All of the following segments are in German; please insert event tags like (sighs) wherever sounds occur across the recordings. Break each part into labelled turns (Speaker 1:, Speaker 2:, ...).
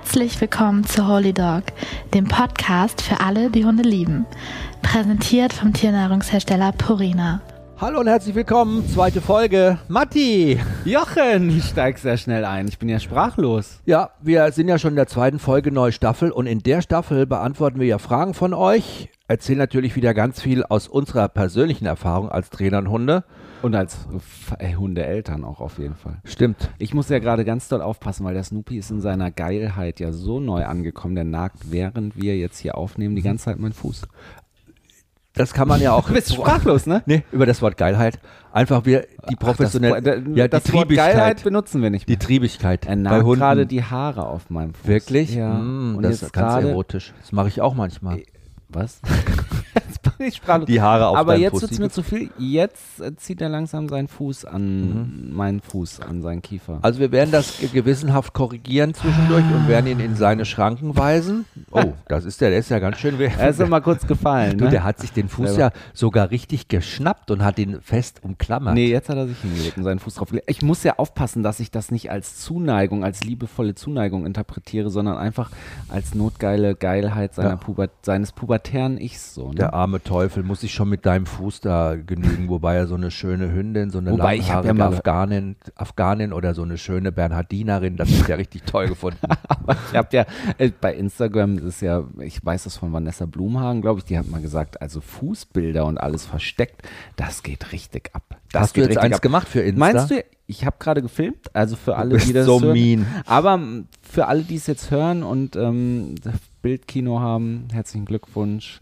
Speaker 1: Herzlich willkommen zu Holy Dog, dem Podcast für alle, die Hunde lieben. Präsentiert vom Tiernahrungshersteller Purina.
Speaker 2: Hallo und herzlich willkommen, zweite Folge. Matti!
Speaker 3: Jochen, ich steig sehr schnell ein. Ich bin ja sprachlos.
Speaker 2: Ja, wir sind ja schon in der zweiten Folge neue Staffel und in der Staffel beantworten wir ja Fragen von euch, erzählen natürlich wieder ganz viel aus unserer persönlichen Erfahrung als Trainer und Hunde.
Speaker 3: Und als äh, Hundeeltern auch auf jeden Fall.
Speaker 2: Stimmt.
Speaker 3: Ich muss ja gerade ganz doll aufpassen, weil der Snoopy ist in seiner Geilheit ja so neu angekommen. Der nagt, während wir jetzt hier aufnehmen, die ganze Zeit meinen Fuß.
Speaker 2: Das kann man ja auch. (laughs)
Speaker 3: Du bist sprachlos, ne?
Speaker 2: Nee, über das Wort Geilheit. Einfach wir die professionelle.
Speaker 3: Das,
Speaker 2: ja,
Speaker 3: das
Speaker 2: die
Speaker 3: Wort
Speaker 2: Triebigkeit.
Speaker 3: Geilheit benutzen wir nicht
Speaker 2: Die
Speaker 3: mehr.
Speaker 2: Triebigkeit.
Speaker 3: Er
Speaker 2: bei
Speaker 3: nagt gerade die Haare auf meinem Fuß.
Speaker 2: Wirklich?
Speaker 3: Ja.
Speaker 2: Mm,
Speaker 3: Und
Speaker 2: das ist ganz
Speaker 3: gerade.
Speaker 2: erotisch. Das mache ich auch manchmal.
Speaker 3: Was? jetzt (laughs) bin ich sprachlos.
Speaker 2: Die Haare auf
Speaker 3: Aber jetzt wird es mir zu viel. Jetzt äh, zieht er langsam seinen Fuß an,
Speaker 2: Mhm.
Speaker 3: meinen Fuß an seinen Kiefer.
Speaker 2: Also wir werden das ge- gewissenhaft korrigieren zwischendurch und werden ihn in seine Schranken weisen. Oh, das ist der, der ist ja ganz schön. weh.
Speaker 3: Er ist immer kurz gefallen.
Speaker 2: Du,
Speaker 3: ne?
Speaker 2: der hat sich den Fuß ja sogar richtig geschnappt und hat ihn fest umklammert.
Speaker 3: Nee, jetzt hat er sich hingelegt und seinen Fuß drauf gelegt. Ich muss ja aufpassen, dass ich das nicht als Zuneigung, als liebevolle Zuneigung interpretiere, sondern einfach als notgeile Geilheit seiner
Speaker 2: Ja.
Speaker 3: Puber seines pubertären Ichs. So, ne?
Speaker 2: Der arme Teufel muss sich schon mit deinem Fuß da genügen, wobei er so eine schöne Hündin, so eine
Speaker 3: Wobei ich ja mal-
Speaker 2: Afghanin, Afghanin oder so eine schöne Bernhardinerin, das ist ja richtig toll gefunden. (laughs)
Speaker 3: Ich habe ja äh, bei Instagram das ist ja, ich weiß das von Vanessa Blumhagen, glaube ich, die hat mal gesagt, also Fußbilder und alles versteckt, das geht richtig ab. Das
Speaker 2: Hast du jetzt eins
Speaker 3: ab.
Speaker 2: gemacht für Insta?
Speaker 3: Meinst du, ich habe gerade gefilmt, also für alle, die das
Speaker 2: so
Speaker 3: hören.
Speaker 2: mean.
Speaker 3: Aber für alle, die es jetzt hören und ähm, das Bildkino haben, herzlichen Glückwunsch.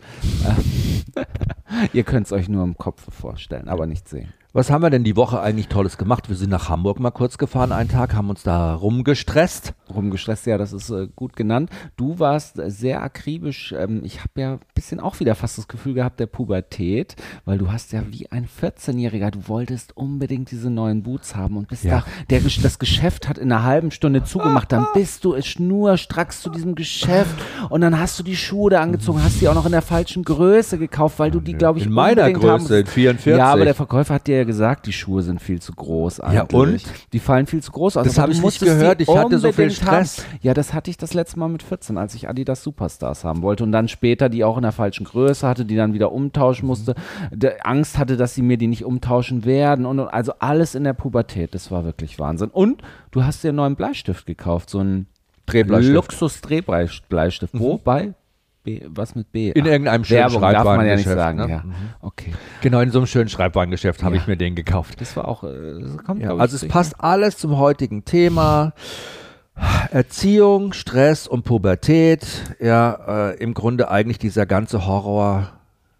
Speaker 3: (laughs) Ihr könnt es euch nur im Kopf vorstellen, aber nicht sehen.
Speaker 2: Was haben wir denn die Woche eigentlich Tolles gemacht? Wir sind nach Hamburg mal kurz gefahren, einen Tag, haben uns da rumgestresst.
Speaker 3: Rumgestresst, ja, das ist äh, gut genannt. Du warst sehr akribisch. Ähm, ich habe ja ein bisschen auch wieder fast das Gefühl gehabt der Pubertät, weil du hast ja wie ein 14-Jähriger, du wolltest unbedingt diese neuen Boots haben und bist
Speaker 2: Ja.
Speaker 3: da, der, das Geschäft hat in einer halben Stunde zugemacht, dann bist du es schnurstracks zu diesem Geschäft und dann hast du die Schuhe da angezogen, hast die auch noch in der falschen Größe gekauft, weil du die, glaube ich,
Speaker 2: In meiner
Speaker 3: unbedingt haben
Speaker 2: Größe, in 44.
Speaker 3: Ja, aber der Verkäufer hat dir gesagt, die Schuhe sind viel zu groß eigentlich.
Speaker 2: und?
Speaker 3: Die fallen viel zu groß aus.
Speaker 2: Das
Speaker 3: aber
Speaker 2: hab
Speaker 3: du
Speaker 2: ich nicht gehört, ich hatte so viel
Speaker 3: unbedingt haben.
Speaker 2: Stress.
Speaker 3: Ja, das hatte ich das letzte Mal mit 14, als ich Adidas Superstars haben wollte und dann später die auch in der falschen Größe hatte, die dann wieder umtauschen musste. Der Angst hatte, dass sie mir die nicht umtauschen werden und, und also alles in der Pubertät. Das war wirklich Wahnsinn. Und du hast dir einen neuen Bleistift gekauft, so einen
Speaker 2: Drehbleistift.
Speaker 3: Luxus-Drehbleistift. Wo? Bei? B, was mit B?
Speaker 2: In
Speaker 3: Ach,
Speaker 2: irgendeinem schönen
Speaker 3: Werbung darf man ja nicht
Speaker 2: Schreibwarengeschäft,
Speaker 3: sagen.
Speaker 2: ne?
Speaker 3: Ja.
Speaker 2: Mhm.
Speaker 3: Okay.
Speaker 2: Genau, in so einem schönen Schreibwarengeschäft habe
Speaker 3: Ja.
Speaker 2: ich mir den gekauft.
Speaker 3: Das war auch, äh, das kommt,
Speaker 2: Ja, also es
Speaker 3: sicher.
Speaker 2: passt alles zum heutigen Thema. Erziehung, Stress und Pubertät. Ja, äh, im Grunde eigentlich dieser ganze Horror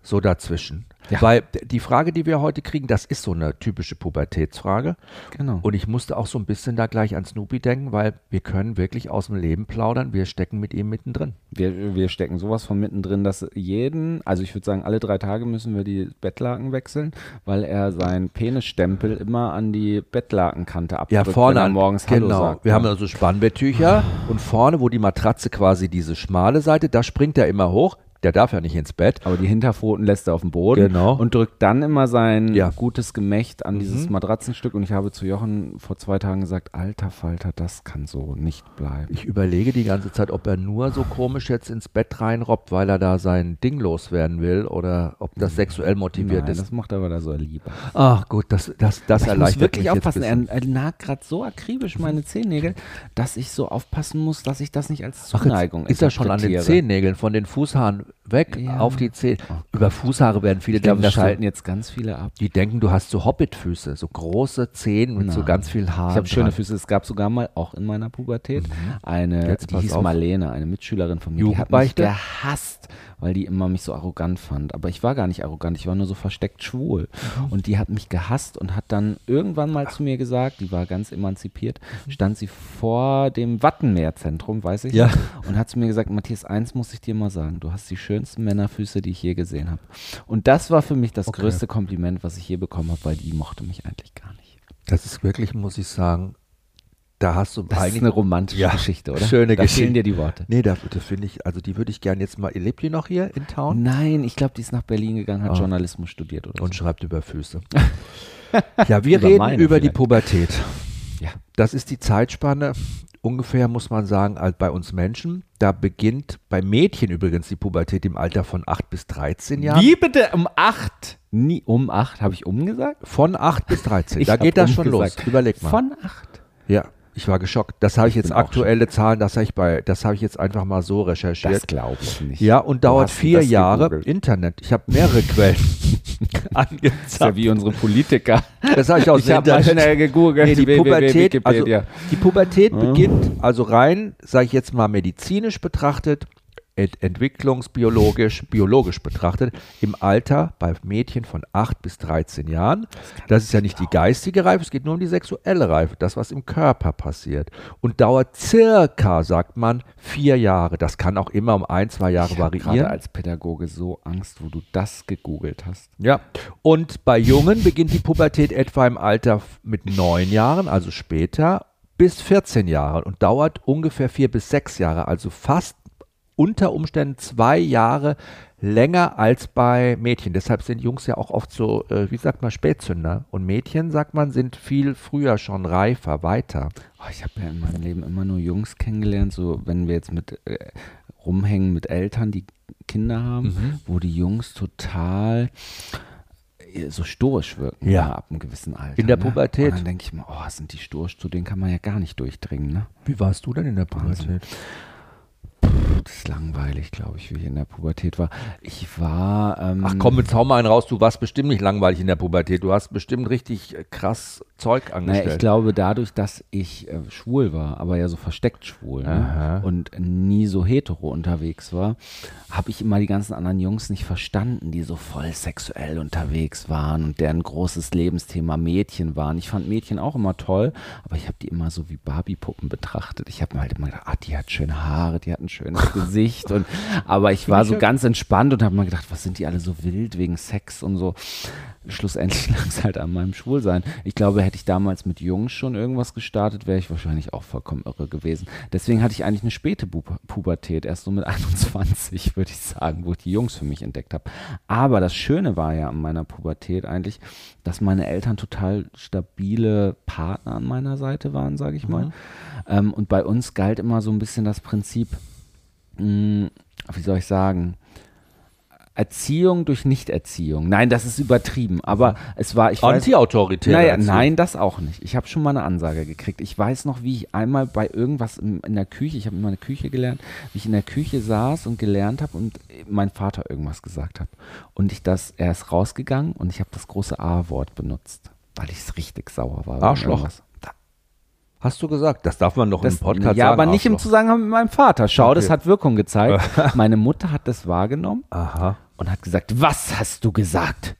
Speaker 2: so dazwischen.
Speaker 3: Ja.
Speaker 2: Weil die Frage, die wir heute kriegen, das ist so eine typische Pubertätsfrage.
Speaker 3: Genau.
Speaker 2: Und ich musste auch so ein bisschen da gleich an Snoopy denken, weil wir können wirklich aus dem Leben plaudern. Wir stecken mit ihm mittendrin.
Speaker 3: Wir, wir stecken sowas von mittendrin, dass jeden, also ich würde sagen, alle drei Tage müssen wir die Bettlaken wechseln, weil er seinen Penisstempel immer an die Bettlakenkante abdrückt,
Speaker 2: Ja, vorne
Speaker 3: wenn er
Speaker 2: an.
Speaker 3: morgens
Speaker 2: genau.
Speaker 3: Hallo sagt.
Speaker 2: Wir
Speaker 3: ja.
Speaker 2: haben also Spannbetttücher und vorne, wo die Matratze quasi diese schmale Seite, da springt er immer hoch. Der darf ja nicht ins Bett.
Speaker 3: aber die Hinterpfoten lässt er auf dem Boden
Speaker 2: Genau.
Speaker 3: und drückt dann immer sein
Speaker 2: Ja.
Speaker 3: gutes Gemächt an dieses
Speaker 2: Mhm.
Speaker 3: Matratzenstück. Und ich habe zu Jochen vor zwei Tagen gesagt, alter Falter, das kann so nicht bleiben.
Speaker 2: Ich überlege die ganze Zeit, ob er nur so komisch jetzt ins Bett reinrobbt, weil er da sein Ding loswerden will oder ob das sexuell motiviert
Speaker 3: Nein,
Speaker 2: ist.
Speaker 3: das macht er, weil er so lieber.
Speaker 2: Ach gut, das, das, das
Speaker 3: ich muss
Speaker 2: erleichtert
Speaker 3: wirklich
Speaker 2: mich jetzt
Speaker 3: aufpassen.
Speaker 2: ein
Speaker 3: Er, er nagt gerade so akribisch meine Zehennägel, dass ich so aufpassen muss, dass ich das nicht als
Speaker 2: Ach, jetzt
Speaker 3: Zuneigung
Speaker 2: ist er schon an den. Zehennägeln, von den Fußhaaren weg
Speaker 3: Ja.
Speaker 2: auf die Zehen. Über Fußhaare werden viele
Speaker 3: Ich glaube,
Speaker 2: denken, dass du,
Speaker 3: schalten jetzt ganz viele ab.
Speaker 2: die denken, du hast so Hobbitfüße, so große Zehen mit so
Speaker 3: Nein.
Speaker 2: ganz viel Haaren.
Speaker 3: Ich habe schöne. Füße. Es gab sogar mal, auch in meiner Pubertät, eine,
Speaker 2: Jetzt
Speaker 3: die hieß
Speaker 2: auf.
Speaker 3: Marlene, eine Mitschülerin von mir. Die hat mich gehasst, weil die immer mich so arrogant fand. Aber ich war gar nicht arrogant, ich war nur so versteckt schwul.
Speaker 2: Mhm.
Speaker 3: Und die hat mich gehasst und hat dann irgendwann mal zu mir gesagt, die war ganz emanzipiert, stand sie vor dem Wattenmeerzentrum, weiß ich,
Speaker 2: Ja.
Speaker 3: und hat zu mir gesagt, Matthias, eins muss ich dir mal sagen, du hast die schönsten Männerfüße, die ich je gesehen habe. Und das war für mich das
Speaker 2: Okay.
Speaker 3: größte Kompliment, was ich je bekommen habe, weil die mochte mich eigentlich gar nicht.
Speaker 2: Das ist wirklich, muss ich sagen, da hast du
Speaker 3: Das ist
Speaker 2: eigentlich
Speaker 3: eine romantische
Speaker 2: Ja,
Speaker 3: Geschichte, oder?
Speaker 2: schöne
Speaker 3: da
Speaker 2: Geschichte.
Speaker 3: fehlen dir die Worte.
Speaker 2: Nee, da, das finde ich, also die würde ich gerne jetzt mal. Lebt die noch hier in Town?
Speaker 3: Nein, ich glaube, die ist nach Berlin gegangen, hat
Speaker 2: Ah.
Speaker 3: Journalismus studiert oder
Speaker 2: Und
Speaker 3: so.
Speaker 2: schreibt über Füße. (laughs) ja, wir
Speaker 3: Über
Speaker 2: reden über die
Speaker 3: vielleicht.
Speaker 2: Pubertät.
Speaker 3: Ja.
Speaker 2: Das ist die Zeitspanne ungefähr, muss man sagen, als bei uns Menschen. Da beginnt bei Mädchen übrigens die Pubertät im Alter von 8 bis 13 Jahren.
Speaker 3: Wie bitte? Um acht? Nie um acht, habe ich umgesagt?
Speaker 2: Von 8 bis 13. (laughs)
Speaker 3: Ich
Speaker 2: da geht das schon los.
Speaker 3: umgesagt.
Speaker 2: Überleg mal.
Speaker 3: Von acht.
Speaker 2: ja, ich war geschockt. Das habe ich,
Speaker 3: Ich
Speaker 2: jetzt aktuelle Zahlen, das habe ich bei, das habe ich jetzt einfach mal so recherchiert.
Speaker 3: Das glaube ich nicht.
Speaker 2: ja, und dauert vier Jahre.
Speaker 3: gegoogelt?
Speaker 2: Internet. Ich habe mehrere (laughs) Quellen
Speaker 3: Das ist ja
Speaker 2: angezeigt.
Speaker 3: wie unsere Politiker.
Speaker 2: Das habe ich aus
Speaker 3: Ich habe mal schnell gegoogelt.
Speaker 2: Nee, die
Speaker 3: www
Speaker 2: Pubertät, also die Pubertät
Speaker 3: Ja.
Speaker 2: beginnt also rein, sage ich jetzt mal medizinisch betrachtet, ent entwicklungsbiologisch, biologisch betrachtet, im Alter bei Mädchen von 8 bis 13 Jahren. Das ist ja nicht die geistige Reife, es geht nur um die sexuelle Reife, das, was im Körper passiert. Und dauert circa, sagt man, vier Jahre. Das kann auch immer um ein, zwei Jahre
Speaker 3: ich
Speaker 2: variieren.
Speaker 3: als Pädagoge so Angst, wo du das gegoogelt hast.
Speaker 2: Ja, und bei Jungen beginnt die Pubertät etwa im Alter mit neun Jahren, also später, bis 14 Jahren und dauert ungefähr vier bis sechs Jahre, also fast unter Umständen zwei Jahre länger als bei Mädchen. Deshalb sind Jungs ja auch oft so, äh, wie sagt man, Spätzünder. Und Mädchen, sagt man, sind viel früher schon reifer, weiter.
Speaker 3: Oh, ich habe ja in meinem Leben immer nur Jungs kennengelernt, so wenn wir jetzt mit äh, rumhängen mit Eltern, die Kinder haben,
Speaker 2: Mhm.
Speaker 3: wo die Jungs total äh, so stoisch wirken
Speaker 2: Ja.
Speaker 3: ab einem gewissen Alter.
Speaker 2: In der
Speaker 3: ne?
Speaker 2: Pubertät.
Speaker 3: Und dann denke ich mir, oh, sind die stoisch, zu denen kann man ja gar nicht durchdringen, ne?
Speaker 2: Wie warst du denn in der
Speaker 3: Wahnsinn. Das ist langweilig, glaube ich, wie ich in der Pubertät war. Ich war. Ähm,
Speaker 2: Ach komm, jetzt hau mal einen raus, du warst bestimmt nicht langweilig in der Pubertät. Du hast bestimmt richtig äh, krass Zeug
Speaker 3: Naja,
Speaker 2: angestellt.
Speaker 3: ich glaube, dadurch, dass ich äh, schwul war, aber ja so versteckt schwul ne? und nie so hetero unterwegs war, habe ich immer die ganzen anderen Jungs nicht verstanden, die so voll sexuell unterwegs waren und deren großes Lebensthema Mädchen waren. Ich fand Mädchen auch immer toll, aber ich habe die immer so wie Barbie-Puppen betrachtet. Ich habe mir halt immer gedacht, ah, die hat schöne Haare, die hat ein schönes Gesicht. Und, aber ich war so ganz entspannt und habe mir gedacht, was sind die alle so wild wegen Sex und so. Schlussendlich (laughs) lag es halt an meinem Schwulsein. Ich glaube, hätte ich damals mit Jungs schon irgendwas gestartet, wäre ich wahrscheinlich auch vollkommen irre gewesen. Deswegen hatte ich eigentlich eine späte Pu Pubertät, erst so mit (laughs) 21, würde ich sagen, wo ich die Jungs für mich entdeckt habe. Aber das Schöne war ja an meiner Pubertät eigentlich, dass meine Eltern total stabile Partner an meiner Seite waren, sage ich mal. Ähm, und bei uns galt immer so ein bisschen das Prinzip, mh, wie soll ich sagen, Erziehung durch Nichterziehung. Nein, das ist übertrieben, aber es war, ich weiß,
Speaker 2: Anti-autoritäre
Speaker 3: naja, nein, das auch nicht. Ich habe schon mal eine Ansage gekriegt. Ich weiß noch, wie ich einmal bei irgendwas in, in der Küche, ich habe immer eine Küche gelernt, wie ich in der Küche saß und gelernt habe und mein Vater irgendwas gesagt hat. Und ich das, er ist rausgegangen und ich habe das große A-Wort benutzt, weil ich es richtig sauer war.
Speaker 2: Arschloch.
Speaker 3: irgendwas.
Speaker 2: Hast du gesagt? Das darf man doch
Speaker 3: Das,
Speaker 2: im Podcast
Speaker 3: ja,
Speaker 2: sagen.
Speaker 3: aber nicht im. Zusammenhang mit meinem Vater. Schau, das
Speaker 2: Okay.
Speaker 3: hat Wirkung gezeigt. (laughs) Meine Mutter hat das wahrgenommen
Speaker 2: Aha.
Speaker 3: und hat gesagt, was hast du gesagt?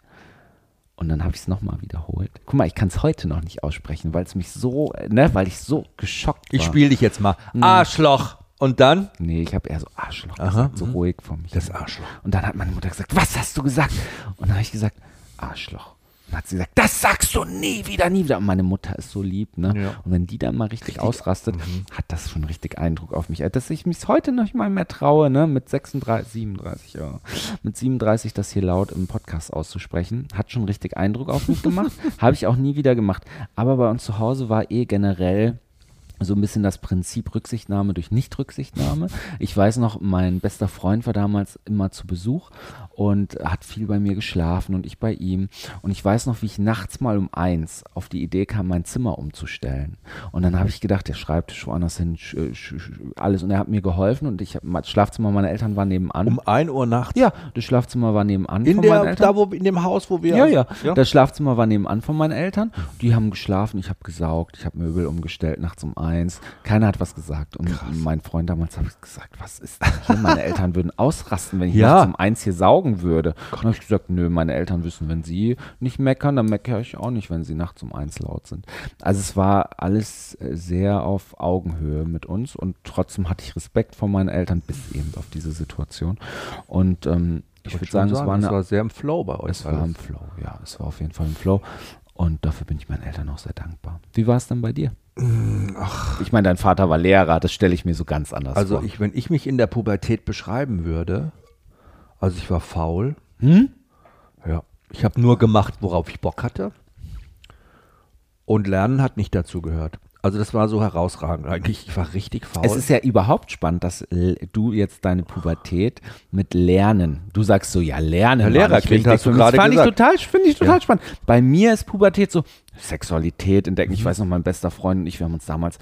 Speaker 3: Und dann habe ich es nochmal wiederholt. Guck mal, ich kann es heute noch nicht aussprechen, weil es mich so, ne, weil ich so geschockt war.
Speaker 2: Ich spiele dich jetzt mal. Arschloch. Und dann?
Speaker 3: Nee, ich habe eher so Arschloch
Speaker 2: Aha,
Speaker 3: gesagt, so
Speaker 2: mhm.
Speaker 3: ruhig vor mich.
Speaker 2: Das Arschloch.
Speaker 3: Und dann hat meine Mutter gesagt, was hast du gesagt? Und dann habe ich gesagt, Arschloch. Und dann hat sie gesagt, das sagst du nie wieder, nie wieder. Und meine Mutter ist so lieb, ne?
Speaker 2: Ja.
Speaker 3: Und wenn die dann mal richtig, ausrastet, hat das schon richtig Eindruck auf mich. Dass ich mich heute noch mal mehr traue, ne? Mit 36, 37, ja. Mit 37 das hier laut im Podcast auszusprechen, hat schon richtig Eindruck auf mich gemacht. (laughs) Habe ich auch nie wieder gemacht. Aber bei uns zu Hause war eh generell so ein bisschen das Prinzip Rücksichtnahme durch Nicht-Rücksichtnahme. Ich weiß noch, mein bester Freund war damals immer zu Besuch und hat viel bei mir geschlafen und ich bei ihm. Und ich weiß noch, wie ich nachts mal um eins auf die Idee kam, mein Zimmer umzustellen. Und dann habe ich gedacht, der Schreibtisch woanders hin, sch, alles. Und er hat mir geholfen und ich hab, das Schlafzimmer meiner Eltern war nebenan.
Speaker 2: Um 1 Uhr nachts.
Speaker 3: ja, das Schlafzimmer war nebenan
Speaker 2: In
Speaker 3: von meinen
Speaker 2: der,
Speaker 3: Eltern.
Speaker 2: da wo, in dem Haus, wo wir.
Speaker 3: Ja, ja,
Speaker 2: ja?
Speaker 3: Das Schlafzimmer war nebenan von meinen Eltern. Die haben geschlafen, ich habe gesaugt, ich habe Möbel umgestellt nachts um eins. Keiner hat was gesagt. Und mein Freund damals habe ich gesagt, was ist hier? Meine Eltern würden ausrasten, wenn ich
Speaker 2: Ja.
Speaker 3: nachts um eins hier saugen würde. Und habe ich gesagt, nö, meine Eltern wissen, wenn sie nicht meckern, dann meckere ich auch nicht, wenn sie nachts um eins laut sind. Also es war alles äh, sehr auf Augenhöhe mit uns und trotzdem hatte ich Respekt vor meinen Eltern bis eben auf diese Situation. Und ähm, ich
Speaker 2: würd
Speaker 3: würde
Speaker 2: schon
Speaker 3: sagen, es war eine
Speaker 2: es war sehr im Flow bei euch.
Speaker 3: es war im Flow, ja, es war auf jeden Fall im Flow. Und dafür bin ich meinen Eltern auch sehr dankbar. Wie war es denn bei dir? Ich meine, dein Vater war Lehrer, das stelle ich mir so ganz anders
Speaker 2: Also
Speaker 3: vor.
Speaker 2: ich, wenn ich mich in der Pubertät beschreiben würde, also ich war faul.
Speaker 3: Hm?
Speaker 2: Ja. Ich habe nur gemacht, worauf ich Bock hatte. Und Lernen hat nicht dazu gehört. Also das war so herausragend eigentlich. Ich war richtig faul.
Speaker 3: Es ist ja überhaupt spannend, dass l- du jetzt deine Pubertät mit Lernen, du sagst so, ja, Lernen.
Speaker 2: Ja, Lehrerkind, hast du gerade
Speaker 3: fand ich
Speaker 2: gesagt.
Speaker 3: total, finde ich total
Speaker 2: Ja.
Speaker 3: spannend. Bei mir ist Pubertät so Sexualität entdecken.
Speaker 2: Mhm.
Speaker 3: Ich weiß noch, mein bester Freund und ich, wir haben uns damals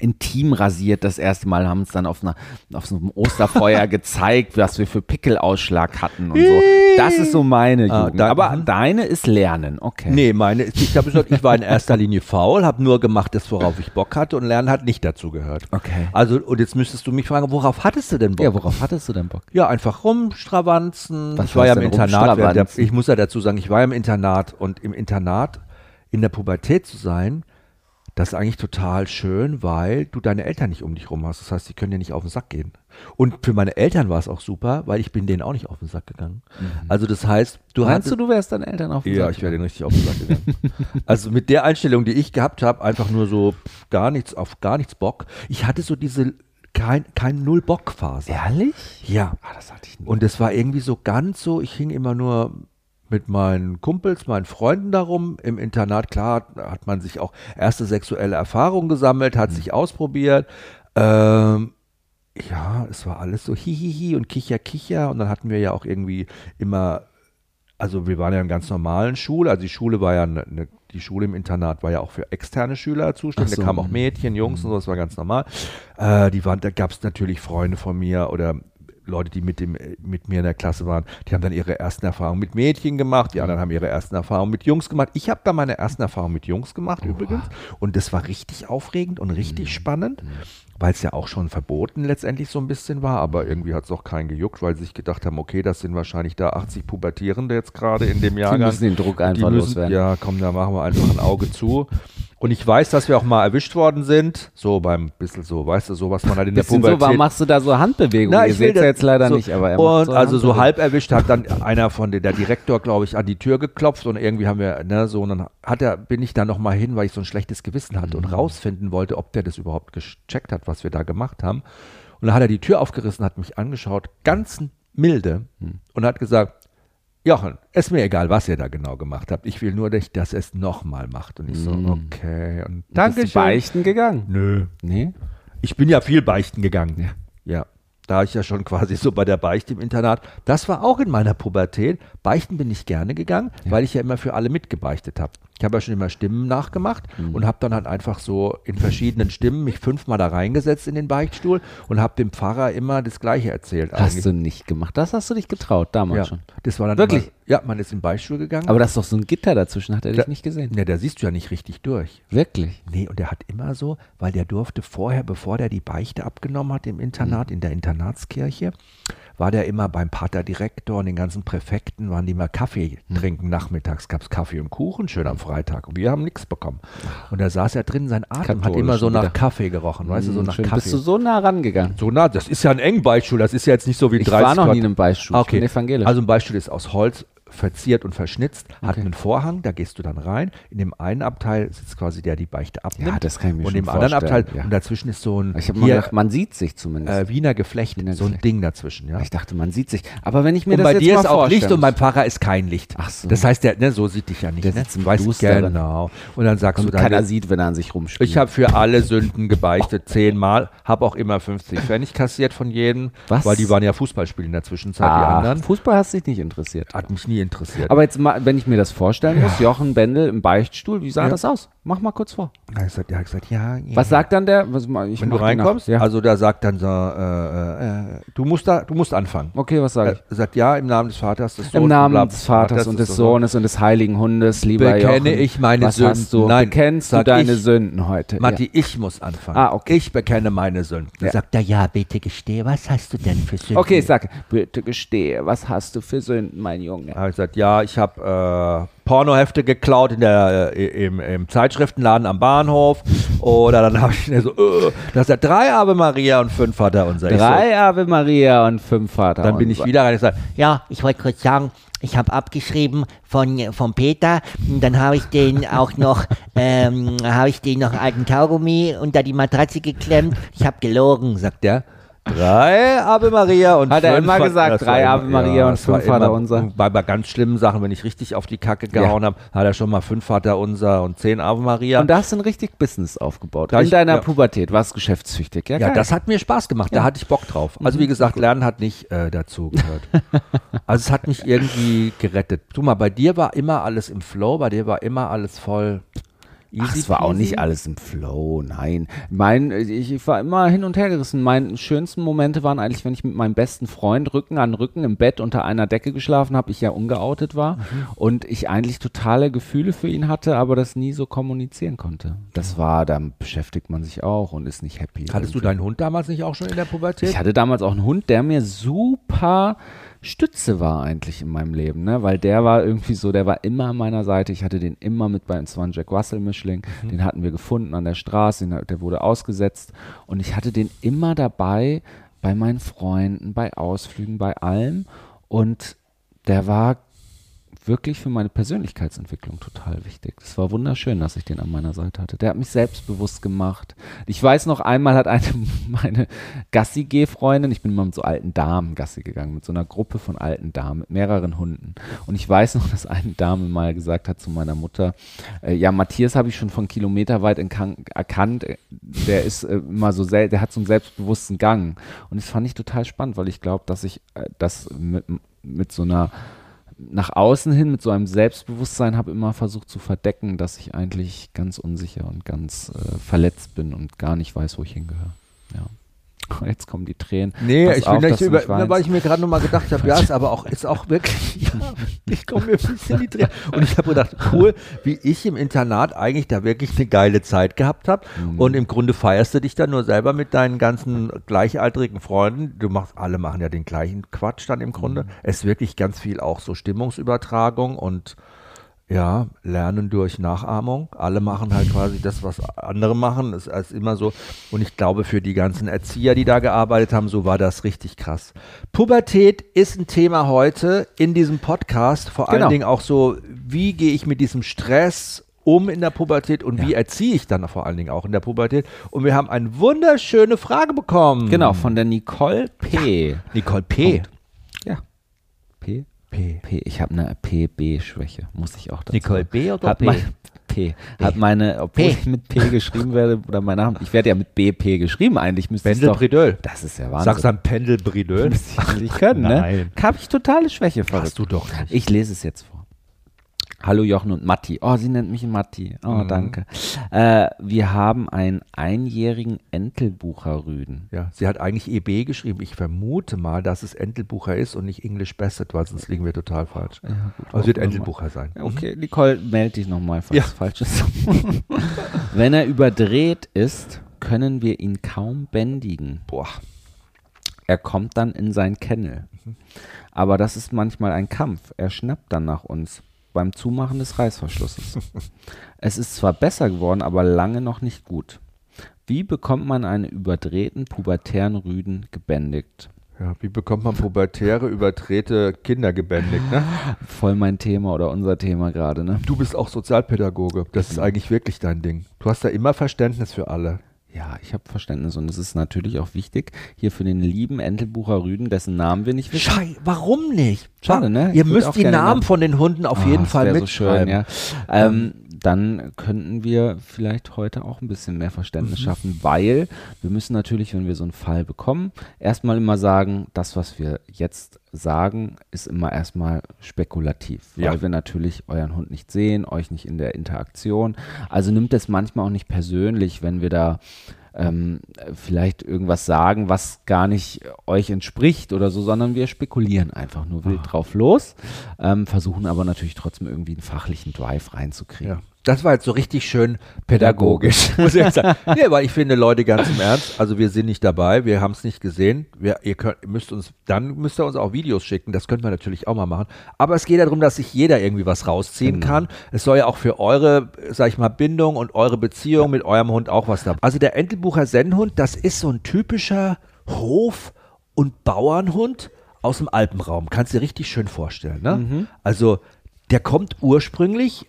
Speaker 3: intim rasiert das erste Mal, haben uns dann auf, einer, auf so einem Osterfeuer (laughs) gezeigt, was wir für Pickelausschlag hatten und so. Das ist so meine
Speaker 2: Ah,
Speaker 3: Jugend.
Speaker 2: da-
Speaker 3: Aber
Speaker 2: mhm.
Speaker 3: deine ist Lernen, okay.
Speaker 2: Nee, meine, ich habe gesagt, ich war in erster Linie faul, habe nur gemacht, das worauf ich Bock hatte und Lernen hat nicht dazu gehört.
Speaker 3: Okay.
Speaker 2: Also und jetzt müsstest du mich fragen, worauf hattest du denn Bock?
Speaker 3: Ja, worauf hattest du denn Bock?
Speaker 2: Ja, einfach rumstravanzen.
Speaker 3: Was
Speaker 2: ich war ja im Internat. Der, ich muss ja dazu sagen, ich war ja im Internat und im Internat in der Pubertät zu sein, das ist eigentlich total schön, weil du deine Eltern nicht um dich rum hast. Das heißt, die können dir nicht auf den Sack gehen. Und für meine Eltern war es auch super, weil ich bin denen auch nicht auf den Sack gegangen. Also das heißt, du
Speaker 3: Mhm. Meinst du, du wärst deinen Eltern auf den
Speaker 2: ja,
Speaker 3: Sack
Speaker 2: ich wäre denen richtig auf den Sack gegangen. (laughs) also mit der Einstellung, die ich gehabt habe, einfach nur so gar nichts, auf gar nichts Bock. Ich hatte so diese kein, kein Null-Bock-Phase.
Speaker 3: Ehrlich?
Speaker 2: Ja.
Speaker 3: Ah, das hatte ich nie.
Speaker 2: Und es war irgendwie so ganz so, ich hing immer nur mit meinen Kumpels, meinen Freunden darum. Im Internat, klar, hat man sich auch erste sexuelle Erfahrungen gesammelt, hat sich ausprobiert. Ähm, ja, es war alles so hihihi und kicher, kicher. Und dann hatten wir ja auch irgendwie immer, also wir waren ja in ganz normalen Schule. Also die Schule war ja, eine, eine, die Schule im Internat war ja auch für externe Schüler zuständig.
Speaker 3: So.
Speaker 2: Da kamen auch Mädchen, Jungs und so, das war ganz normal. Äh, die waren, da gab es natürlich Freunde von mir oder Leute, die mit, dem, mit mir in der Klasse waren, die haben dann ihre ersten Erfahrungen mit Mädchen gemacht, die anderen haben ihre ersten Erfahrungen mit Jungs gemacht. Ich habe da meine ersten Erfahrungen mit Jungs gemacht übrigens und das war richtig aufregend und richtig spannend, weil es ja auch schon verboten letztendlich so ein bisschen war, aber irgendwie hat es auch keinen gejuckt, weil sie sich gedacht haben, okay, das sind wahrscheinlich da 80 Pubertierende jetzt gerade in dem Jahrgang.
Speaker 3: müssen den Druck einfach
Speaker 2: Die müssen-
Speaker 3: loswerden.
Speaker 2: Ja, komm, da machen wir einfach ein Auge zu. Und ich weiß, dass wir auch mal erwischt worden sind, so beim bisschen so, weißt du, so was man halt in der
Speaker 3: Bisschen
Speaker 2: Pubertät
Speaker 3: so, warum machst du da so Handbewegungen?
Speaker 2: na,
Speaker 3: Ihr
Speaker 2: ich
Speaker 3: seht ja jetzt leider
Speaker 2: so,
Speaker 3: nicht, aber er
Speaker 2: Und
Speaker 3: so
Speaker 2: also so halb erwischt hat dann einer von den, der Direktor, glaube ich, an die Tür geklopft und irgendwie haben wir, ne, so, und dann hat er, bin ich da nochmal hin, weil ich so ein schlechtes Gewissen hatte
Speaker 3: Mhm.
Speaker 2: und rausfinden wollte, ob der das überhaupt gecheckt hat, was wir da gemacht haben. Und dann hat er die Tür aufgerissen, hat mich angeschaut, ganz milde,
Speaker 3: Mhm.
Speaker 2: und hat gesagt, Jochen, ist mir egal, was ihr da genau gemacht habt. Ich will nur, dass dass er es nochmal macht. Und ich so, okay. Und
Speaker 3: Bist
Speaker 2: danke
Speaker 3: du beichten gegangen?
Speaker 2: Nö.
Speaker 3: Nee?
Speaker 2: Ich bin ja viel beichten gegangen. Ja. Da ich ja schon quasi so bei der Beichte im Internat. Das war auch in meiner Pubertät. Beichten bin ich gerne gegangen, weil ich ja immer für alle mitgebeichtet habe. Ich habe ja schon immer Stimmen nachgemacht
Speaker 3: Mhm.
Speaker 2: und habe dann halt einfach so in verschiedenen Stimmen mich fünfmal da reingesetzt in den Beichtstuhl und habe dem Pfarrer immer das Gleiche erzählt.
Speaker 3: Hast du nicht gemacht. Das hast du dich getraut, damals
Speaker 2: ja,
Speaker 3: schon.
Speaker 2: das war dann
Speaker 3: Wirklich?
Speaker 2: Immer, ja, man ist in den Beichtstuhl gegangen.
Speaker 3: Aber da ist doch so ein Gitter dazwischen, hat er dich
Speaker 2: Da-
Speaker 3: nicht gesehen?
Speaker 2: ne, da siehst du ja nicht richtig durch.
Speaker 3: Wirklich?
Speaker 2: Nee, und der hat immer so, weil der durfte vorher, bevor der die Beichte abgenommen hat im Internat, in der Internatskirche, war der immer beim Paterdirektor und den ganzen Präfekten, waren die mal Kaffee trinken. Nachmittags gab es Kaffee und Kuchen, schön am Freitag. Und wir haben nichts bekommen. Und da saß er drin, sein Atem hat immer so nach
Speaker 3: wieder.
Speaker 2: Kaffee gerochen, weißt du, so nach
Speaker 3: Schön.
Speaker 2: Kaffee.
Speaker 3: Bist du so nah rangegangen?
Speaker 2: so nah, das ist ja ein eng Beichtstuhl, das ist ja jetzt nicht so wie ein
Speaker 3: Ich
Speaker 2: 30
Speaker 3: war noch nie
Speaker 2: Quadrat-
Speaker 3: in einem Beichtstuhl,
Speaker 2: Ah,
Speaker 3: ich bin evangelisch.
Speaker 2: Also ein Beichtstuhl ist aus Holz verziert und verschnitzt, hat
Speaker 3: Okay.
Speaker 2: einen Vorhang, da gehst du dann rein. In dem einen Abteil sitzt quasi der, die Beichte abnimmt.
Speaker 3: Ja, das kann ich mir
Speaker 2: Und im anderen Abteil,
Speaker 3: ja.
Speaker 2: und dazwischen ist so ein,
Speaker 3: Ich habe mal gedacht, man sieht sich zumindest.
Speaker 2: äh, Wiener Geflecht,
Speaker 3: Wiener
Speaker 2: so ein
Speaker 3: Geflecht.
Speaker 2: Ding dazwischen, ja.
Speaker 3: ich dachte, man sieht sich. Aber wenn ich mir
Speaker 2: und
Speaker 3: das
Speaker 2: bei
Speaker 3: jetzt
Speaker 2: dir
Speaker 3: mal
Speaker 2: ist auch Licht und beim Pfarrer ist kein Licht.
Speaker 3: Ach so.
Speaker 2: Das heißt, der ne, so sieht dich ja nicht.
Speaker 3: Der
Speaker 2: ne?
Speaker 3: sitzt im
Speaker 2: Du weißt
Speaker 3: Dusteren.
Speaker 2: genau. Und dann sagst
Speaker 3: Und
Speaker 2: du
Speaker 3: keiner
Speaker 2: deine,
Speaker 3: sieht, wenn er an sich rumspielt.
Speaker 2: ich habe für alle Sünden gebeichtet, zehnmal, habe auch immer 50 Pfennig kassiert von jedem,
Speaker 3: Was?
Speaker 2: weil die waren ja Fußballspiele in der Zwischenzeit, die
Speaker 3: ah,
Speaker 2: anderen.
Speaker 3: Fußball hast dich nicht interessiert.
Speaker 2: Hat mich nie interessiert.
Speaker 3: Aber jetzt mal, wenn ich mir das vorstellen muss, Jochen Bendel im Beichtstuhl, wie sah
Speaker 2: Ja.
Speaker 3: das aus? Mach mal kurz vor.
Speaker 2: Er hat gesagt, hat gesagt ja, ja.
Speaker 3: Was sagt dann der? Was, ich
Speaker 2: Wenn du reinkommst,
Speaker 3: Ja.
Speaker 2: also da sagt dann so, äh, äh, du musst da, du musst anfangen.
Speaker 3: okay, was sage ich?
Speaker 2: Er sagt ja im Namen des Vaters, des Sohnes,
Speaker 3: Im Namen des Vaters und des
Speaker 2: so.
Speaker 3: Sohnes und des Heiligen Hundes, lieber
Speaker 2: Bekenne
Speaker 3: Jochen.
Speaker 2: ich meine
Speaker 3: was
Speaker 2: Sünden.
Speaker 3: Hast du?
Speaker 2: Nein,
Speaker 3: Bekennst du deine
Speaker 2: ich.
Speaker 3: Sünden heute?
Speaker 2: Matti, ich muss anfangen.
Speaker 3: Ah, okay.
Speaker 2: Ich bekenne meine Sünden. Dann
Speaker 3: Ja.
Speaker 2: sagt er, ja, bitte gestehe, was hast du denn für Sünden?
Speaker 3: ja. Okay, ich sag, bitte gestehe, was hast du für Sünden, mein Junge?
Speaker 2: Er gesagt, ja, ich habe äh, Pornohefte geklaut in der, äh, im, im Zeitschriftenladen am Bahnhof. Oder dann habe ich mir so, äh, das ist drei Ave Maria und fünf Vater unser.
Speaker 3: Drei Ave Maria und fünf Vater.
Speaker 2: So, dann bin ich wieder rein und gesagt,
Speaker 4: Ja, ich wollte kurz sagen, ich habe abgeschrieben von, von Peter. Und Dann habe ich den auch noch, (laughs) ähm, habe ich den noch alten Kaugummi unter die Matratze geklemmt. Ich habe gelogen, sagt
Speaker 2: der, Drei Ave Maria und
Speaker 3: Hat er
Speaker 2: fünf
Speaker 3: immer gesagt, drei Ave Maria und
Speaker 2: das war
Speaker 3: fünf Vater Unser.
Speaker 2: Bei, bei ganz schlimmen Sachen, wenn ich richtig auf die Kacke gehauen habe, hat er schon mal fünf Vater Unser und zehn Ave Maria.
Speaker 3: Und da hast du ein richtig Business aufgebaut.
Speaker 2: Da
Speaker 3: In
Speaker 2: ich-
Speaker 3: deiner
Speaker 2: ja.
Speaker 3: Pubertät warst du geschäftstüchtig. Ja,
Speaker 2: ja, das hat mir Spaß gemacht. Da hatte ich Bock drauf. Also wie gesagt, Lernen hat nicht äh, dazu gehört. (laughs) also es hat mich irgendwie gerettet. Du mal, bei dir war immer alles im Flow, bei dir war immer alles voll easy.
Speaker 3: Ach, es war auch nicht alles im Flow, nein. Mein, ich, ich war immer hin und her gerissen. Meine schönsten Momente waren eigentlich, wenn ich mit meinem besten Freund Rücken an Rücken im Bett unter einer Decke geschlafen habe, ich ja ungeoutet war und ich eigentlich totale Gefühle für ihn hatte, aber das nie so kommunizieren konnte. Das war, da beschäftigt man sich auch und ist nicht happy.
Speaker 2: Hattest du
Speaker 3: irgendwie.
Speaker 2: deinen Hund damals nicht auch schon in der Pubertät?
Speaker 3: Ich hatte damals auch einen Hund, der mir super Stütze war eigentlich in meinem Leben, ne? Weil der war irgendwie so, der war immer an meiner Seite. Ich hatte den immer mit bei, es war ein Jack Russell Mischling, den hatten wir gefunden an der Straße, den, der wurde ausgesetzt. Und ich hatte den immer dabei bei meinen Freunden, bei Ausflügen, bei allem. Und der war wirklich für meine Persönlichkeitsentwicklung total wichtig. Es war wunderschön, dass ich den an meiner Seite hatte. Der hat mich selbstbewusst gemacht. Ich weiß noch, einmal hat eine (laughs) meine Gassi-Geh-Freundin, ich bin immer mit so alten Damen Gassi gegangen, mit so einer Gruppe von alten Damen, mit mehreren Hunden. Und ich weiß noch, (laughs) dass eine Dame mal gesagt hat zu meiner Mutter, äh, ja, Matthias habe ich schon von Kilometer weit entkan- erkannt, äh, der ist äh, immer so, der hat so einen selbstbewussten Gang. Und das fand ich total spannend, weil ich glaube, dass ich äh, das mit, mit so einer nach außen hin mit so einem Selbstbewusstsein habe immer versucht zu verdecken, dass ich eigentlich ganz unsicher und ganz äh, verletzt bin und gar nicht weiß, wo ich hingehöre. Ja. (laughs) Jetzt kommen die Tränen.
Speaker 2: Nee,
Speaker 3: Pass
Speaker 2: ich
Speaker 3: auf, dass du
Speaker 2: über,
Speaker 3: weinst.
Speaker 2: weil ich mir gerade nochmal gedacht habe, ja, ist aber auch, ist auch wirklich, (laughs) ja, ich komme mir ein bisschen die Tränen. Und ich habe gedacht, cool, wie ich im Internat eigentlich da wirklich eine geile Zeit gehabt habe.
Speaker 3: Mhm.
Speaker 2: Und im Grunde feierst du dich dann nur selber mit deinen ganzen gleichaltrigen Freunden. Du machst, alle machen ja den gleichen Quatsch dann im Grunde.
Speaker 3: Mhm.
Speaker 2: Es ist wirklich ganz viel auch so Stimmungsübertragung und ja, Lernen durch Nachahmung. Alle machen halt quasi das, was andere machen. Das ist immer so. Und ich glaube, für die ganzen Erzieher, die da gearbeitet haben, so war das richtig krass. Pubertät ist ein Thema heute in diesem Podcast. Vor
Speaker 3: Genau.
Speaker 2: allen Dingen auch so, wie gehe ich mit diesem Stress um in der Pubertät und wie
Speaker 3: Ja.
Speaker 2: erziehe ich dann vor allen Dingen auch in der Pubertät. Und wir haben eine wunderschöne Frage bekommen.
Speaker 3: Genau, von der Nicole P.
Speaker 2: Nicole P.
Speaker 3: Punkt. Ja. P?
Speaker 2: P.
Speaker 3: P. Ich habe eine PB-Schwäche, muss ich auch dazu
Speaker 2: Nicole. B oder
Speaker 3: hat
Speaker 2: P?
Speaker 3: Mein, P. Hat meine, obwohl
Speaker 2: P.
Speaker 3: ich mit P geschrieben werde, oder mein Name, ich werde ja mit BP geschrieben eigentlich, doch,
Speaker 2: Bridöl.
Speaker 3: Das ist ja Wahnsinn.
Speaker 2: Sagst du dann Pendel Bridöl?
Speaker 3: Müsste ich eigentlich können, ne?
Speaker 2: Nein.
Speaker 3: Habe ich totale Schwäche verrückt.
Speaker 2: Hast du doch nicht.
Speaker 3: Ich lese es jetzt vor. Hallo Jochen und Matti. Oh, sie nennt mich Matti. Oh,
Speaker 2: Mhm.
Speaker 3: danke. Äh, wir haben einen einjährigen Entelbucher-Rüden.
Speaker 2: Ja, sie hat eigentlich EB geschrieben. Ich vermute mal, dass es Entelbucher ist und nicht English Basset, weil sonst liegen wir total falsch.
Speaker 3: Ja, gut,
Speaker 2: also wird Entelbucher sein.
Speaker 3: Okay, Nicole, melde dich nochmal, falls
Speaker 2: Ja.
Speaker 3: es falsch ist. (laughs) Wenn er überdreht ist, können wir ihn kaum bändigen.
Speaker 2: Boah.
Speaker 3: Er kommt dann in sein Kennel. Aber das ist manchmal ein Kampf. Er schnappt dann nach uns beim Zumachen des Reißverschlusses. es ist zwar besser geworden, aber lange noch nicht gut. Wie bekommt man einen überdrehten, pubertären Rüden gebändigt?
Speaker 2: Ja, wie bekommt man pubertäre, überdrehte Kinder gebändigt, ne?
Speaker 3: Voll mein Thema oder unser Thema gerade, ne?
Speaker 2: Du bist auch Sozialpädagoge. Das ist eigentlich wirklich dein Ding. Du hast da immer Verständnis für alle.
Speaker 3: Ja, ich habe Verständnis und es ist natürlich auch wichtig, hier für den lieben Entelbucher Rüden, dessen Namen wir nicht wissen.
Speaker 2: Schei, warum nicht?
Speaker 3: Schade, ne?
Speaker 2: Ihr müsst die Namen von den Hunden auf
Speaker 3: Ah,
Speaker 2: jeden Fall mitschreiben.
Speaker 3: So schön, ja. ähm, dann könnten wir vielleicht heute auch ein bisschen mehr Verständnis
Speaker 2: Mhm.
Speaker 3: schaffen, weil wir müssen natürlich, wenn wir so einen Fall bekommen, erstmal immer sagen, das, was wir jetzt sagen, ist immer erstmal spekulativ,
Speaker 2: Ja.
Speaker 3: weil wir natürlich euren Hund nicht sehen, euch nicht in der Interaktion. Also nimmt es manchmal auch nicht persönlich, wenn wir da ähm, vielleicht irgendwas sagen, was gar nicht euch entspricht oder so, sondern wir spekulieren einfach nur wild drauf los, ähm, versuchen aber natürlich trotzdem irgendwie einen fachlichen Drive reinzukriegen.
Speaker 2: Ja. Das war jetzt so richtig schön pädagogisch, muss ich jetzt sagen. Nee, weil ich finde, Leute, ganz im Ernst, also wir sind nicht dabei, wir haben es nicht gesehen. Wir, ihr könnt, müsst uns, dann müsst ihr uns auch Videos schicken, das könnten wir natürlich auch mal machen. Aber es geht ja darum, dass sich jeder irgendwie was rausziehen
Speaker 3: Genau.
Speaker 2: kann. Es soll ja auch für eure, sag ich mal, Bindung und eure Beziehung mit eurem Hund auch was da. Also der Entelbucher Sennhund, das ist so ein typischer Hof- und Bauernhund aus dem Alpenraum. Kannst du dir richtig schön vorstellen, ne? Also der kommt ursprünglich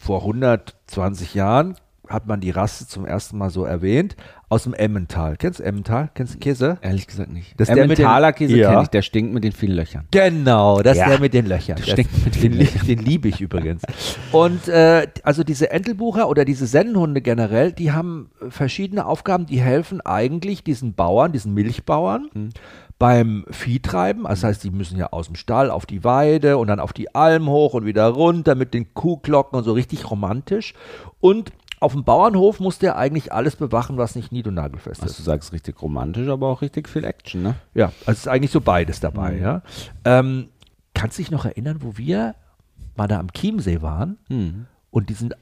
Speaker 2: vor 120 Jahren hat man die Rasse zum ersten Mal so erwähnt, aus dem Emmental. Kennst du Emmental? Kennst du Käse?
Speaker 3: Ehrlich gesagt nicht.
Speaker 2: Das ist der mit den-
Speaker 3: Emmentaler Käse
Speaker 2: Ja.
Speaker 3: kenne ich, der stinkt mit den vielen Löchern.
Speaker 2: Genau, das
Speaker 3: Ja.
Speaker 2: ist der mit den Löchern.
Speaker 3: Der stinkt mit
Speaker 2: den,
Speaker 3: den
Speaker 2: lie- den liebe ich übrigens. Und äh, also diese Entelbucher oder diese Sennenhunde generell, die haben äh, verschiedene Aufgaben, die helfen eigentlich diesen Bauern, diesen Milchbauern
Speaker 3: Mhm.
Speaker 2: Beim Viehtreiben. Also das heißt, die müssen ja aus dem Stall auf die Weide und dann auf die Alm hoch und wieder runter mit den Kuhglocken und so richtig romantisch. Und auf dem Bauernhof muss der eigentlich alles bewachen, was nicht nied- und nagelfest
Speaker 3: Also
Speaker 2: ist.
Speaker 3: du sagst richtig romantisch, aber auch richtig viel Action, ne?
Speaker 2: Ja, also es ist eigentlich so beides dabei,
Speaker 3: Mhm.
Speaker 2: ja. Ähm, kannst du dich noch erinnern, wo wir mal da am Chiemsee waren
Speaker 3: Hm.
Speaker 2: und die sind,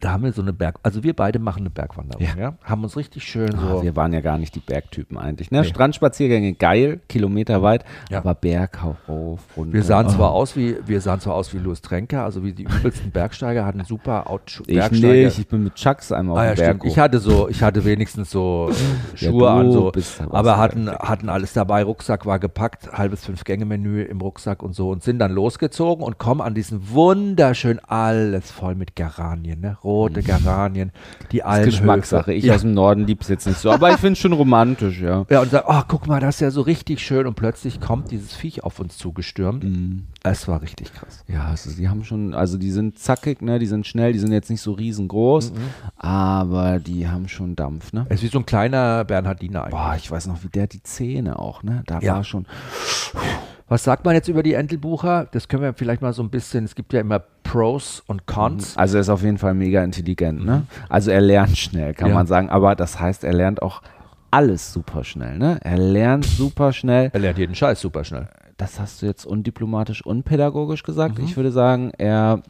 Speaker 2: da haben wir so eine Berg, also wir beide machen eine Bergwanderung, ja,
Speaker 3: Ja.
Speaker 2: haben uns richtig schön
Speaker 3: Ah,
Speaker 2: so,
Speaker 3: wir waren ja gar nicht die Bergtypen eigentlich. Ne?
Speaker 2: Nee.
Speaker 3: Strandspaziergänge geil, kilometerweit,
Speaker 2: Ja.
Speaker 3: aber Berg rauf, runter.
Speaker 2: wir sahen
Speaker 3: Oh.
Speaker 2: zwar aus wie, wir sahen zwar aus wie Louis Trenker, also wie die übelsten Bergsteiger, hatten super Out
Speaker 3: Ich
Speaker 2: Bergsteiger.
Speaker 3: nicht, ich bin mit Chucks einmal
Speaker 2: Ah,
Speaker 3: auf
Speaker 2: ja,
Speaker 3: Berg.
Speaker 2: Ich hatte so, ich hatte wenigstens so
Speaker 3: Ja,
Speaker 2: Schuhe
Speaker 3: du
Speaker 2: an, so, aber hatten, hatten alles dabei. Rucksack war gepackt, halbes Fünf-Gänge-Menü im Rucksack und so und sind dann losgezogen und kommen an diesen wunderschön alles voll mit Geranien, ne? Rote Geranien, die Almhöfe.
Speaker 3: Geschmackssache. Ich
Speaker 2: ja.
Speaker 3: aus dem Norden lieb's jetzt nicht so, aber ich finde es schon romantisch, ja.
Speaker 2: ja, und sagt, oh, guck mal, das ist ja so richtig schön. Und plötzlich kommt dieses Viech auf uns zugestürmt.
Speaker 3: Mhm.
Speaker 2: Es war richtig krass.
Speaker 3: Ja, ist, die haben schon, also die sind zackig, ne, die sind schnell, die sind jetzt nicht so riesengroß,
Speaker 2: Mhm.
Speaker 3: aber die haben schon Dampf, ne?
Speaker 2: Es ist wie so ein kleiner Bernhardiner eigentlich.
Speaker 3: Boah, ich weiß noch, wie der die Zähne auch, ne? Da
Speaker 2: Ja.
Speaker 3: war schon.
Speaker 2: Was sagt man jetzt über die Entelbucher? Das können wir vielleicht mal so ein bisschen, es gibt ja immer Pros und Cons.
Speaker 3: Also er ist auf jeden Fall mega intelligent, ne? Also er lernt schnell, kann
Speaker 2: Ja.
Speaker 3: man sagen, aber das heißt, er lernt auch alles super schnell, ne? Er lernt super schnell.
Speaker 2: Er lernt jeden Scheiß super schnell.
Speaker 3: Das hast du jetzt undiplomatisch, unpädagogisch gesagt.
Speaker 2: Mhm.
Speaker 3: Ich würde sagen, er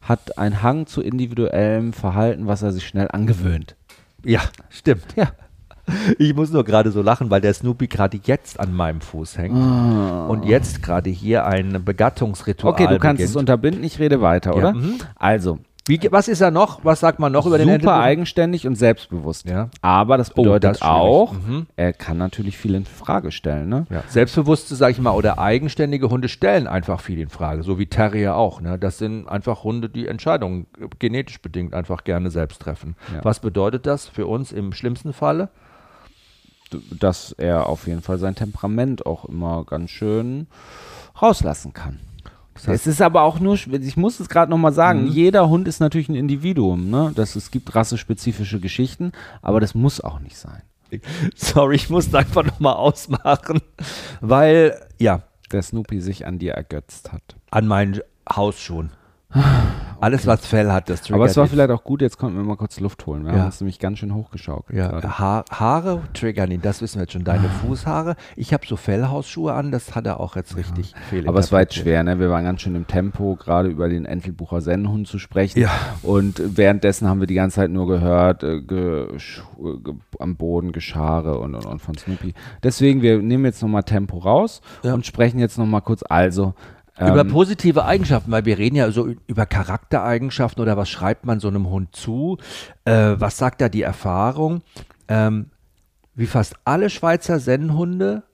Speaker 3: hat einen Hang zu individuellem Verhalten, was er sich schnell angewöhnt.
Speaker 2: Ja, stimmt.
Speaker 3: Ja. (laughs)
Speaker 2: Ich muss nur gerade so lachen, weil der Snoopy gerade jetzt an meinem Fuß hängt und jetzt gerade hier ein Begattungsritual
Speaker 3: Okay, du kannst
Speaker 2: beginnt.
Speaker 3: es unterbinden, ich rede weiter,
Speaker 2: Ja,
Speaker 3: oder?
Speaker 2: mhm.
Speaker 3: Also,
Speaker 2: Wie, was ist er noch? Was sagt man noch über den
Speaker 3: super eigenständig und selbstbewusst.
Speaker 2: Ja.
Speaker 3: Aber das
Speaker 2: Oh,
Speaker 3: bedeutet
Speaker 2: das ist schwierig.
Speaker 3: auch,
Speaker 2: Mhm.
Speaker 3: er kann natürlich viel in Frage stellen. Ne?
Speaker 2: Ja. Selbstbewusste, sag ich mal, oder eigenständige Hunde stellen einfach viel in Frage, so wie Terrier auch. Ne? Das sind einfach Hunde, die Entscheidungen äh, genetisch bedingt einfach gerne selbst treffen.
Speaker 3: Ja.
Speaker 2: Was bedeutet das für uns im schlimmsten Falle?
Speaker 3: Dass er auf jeden Fall sein Temperament auch immer ganz schön rauslassen kann.
Speaker 2: Das heißt-
Speaker 3: es ist aber auch nur, ich muss es gerade nochmal sagen,
Speaker 2: Mhm.
Speaker 3: jeder Hund ist natürlich ein Individuum. Ne? Das, es gibt rassespezifische Geschichten, aber das muss auch nicht sein.
Speaker 2: Sorry, ich muss einfach nochmal ausmachen, weil, ja,
Speaker 3: Der Snoopy sich an dir ergötzt hat.
Speaker 2: an meinen Hausschuhen. (sighs) Alles, was Fell hat, das triggert
Speaker 3: Aber es war vielleicht auch gut, jetzt konnten wir mal kurz Luft holen. Wir
Speaker 2: Ja.
Speaker 3: haben uns nämlich ganz schön hochgeschaukelt.
Speaker 2: Ja, ha Haare triggern ihn, das wissen wir jetzt schon. Deine Fußhaare. Ich habe so Fellhausschuhe an, das hat er auch jetzt richtig viel.
Speaker 3: Aber es war jetzt schwer, ne? Wir waren ganz schön im Tempo, gerade über den Entelbucher Sennenhund zu sprechen.
Speaker 2: Ja.
Speaker 3: Und währenddessen haben wir die ganze Zeit nur gehört, äh, gesch- äh, ge am Boden Geschare und, und, und von Snoopy. Deswegen, wir nehmen jetzt nochmal Tempo raus
Speaker 2: Ja.
Speaker 3: und sprechen jetzt nochmal kurz. Also,
Speaker 2: Über
Speaker 3: ähm,
Speaker 2: positive Eigenschaften, weil wir reden ja so über Charaktereigenschaften oder was schreibt man so einem Hund zu? Äh, was sagt da die Erfahrung? Ähm, wie fast alle Schweizer Sennenhunde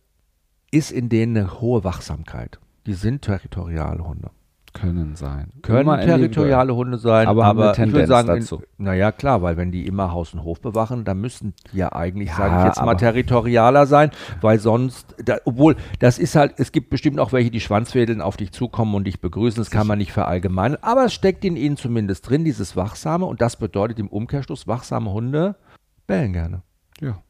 Speaker 2: ist in denen eine hohe Wachsamkeit. Die sind territoriale Hunde.
Speaker 3: Können sein.
Speaker 2: Können territoriale Hunde sein,
Speaker 3: Aber
Speaker 2: aber, ich würde sagen,
Speaker 3: dazu.
Speaker 2: naja, klar, weil wenn die immer Haus und Hof bewachen, dann müssen die ja eigentlich,
Speaker 3: Ja,
Speaker 2: sage ich jetzt mal, territorialer sein, weil sonst, da, obwohl, das ist halt, es gibt bestimmt auch welche, die Schwanzwedeln auf dich zukommen und dich begrüßen, das kann man nicht verallgemeinern, aber es steckt in ihnen zumindest drin, dieses Wachsame, und das bedeutet im Umkehrschluss, wachsame Hunde bellen gerne.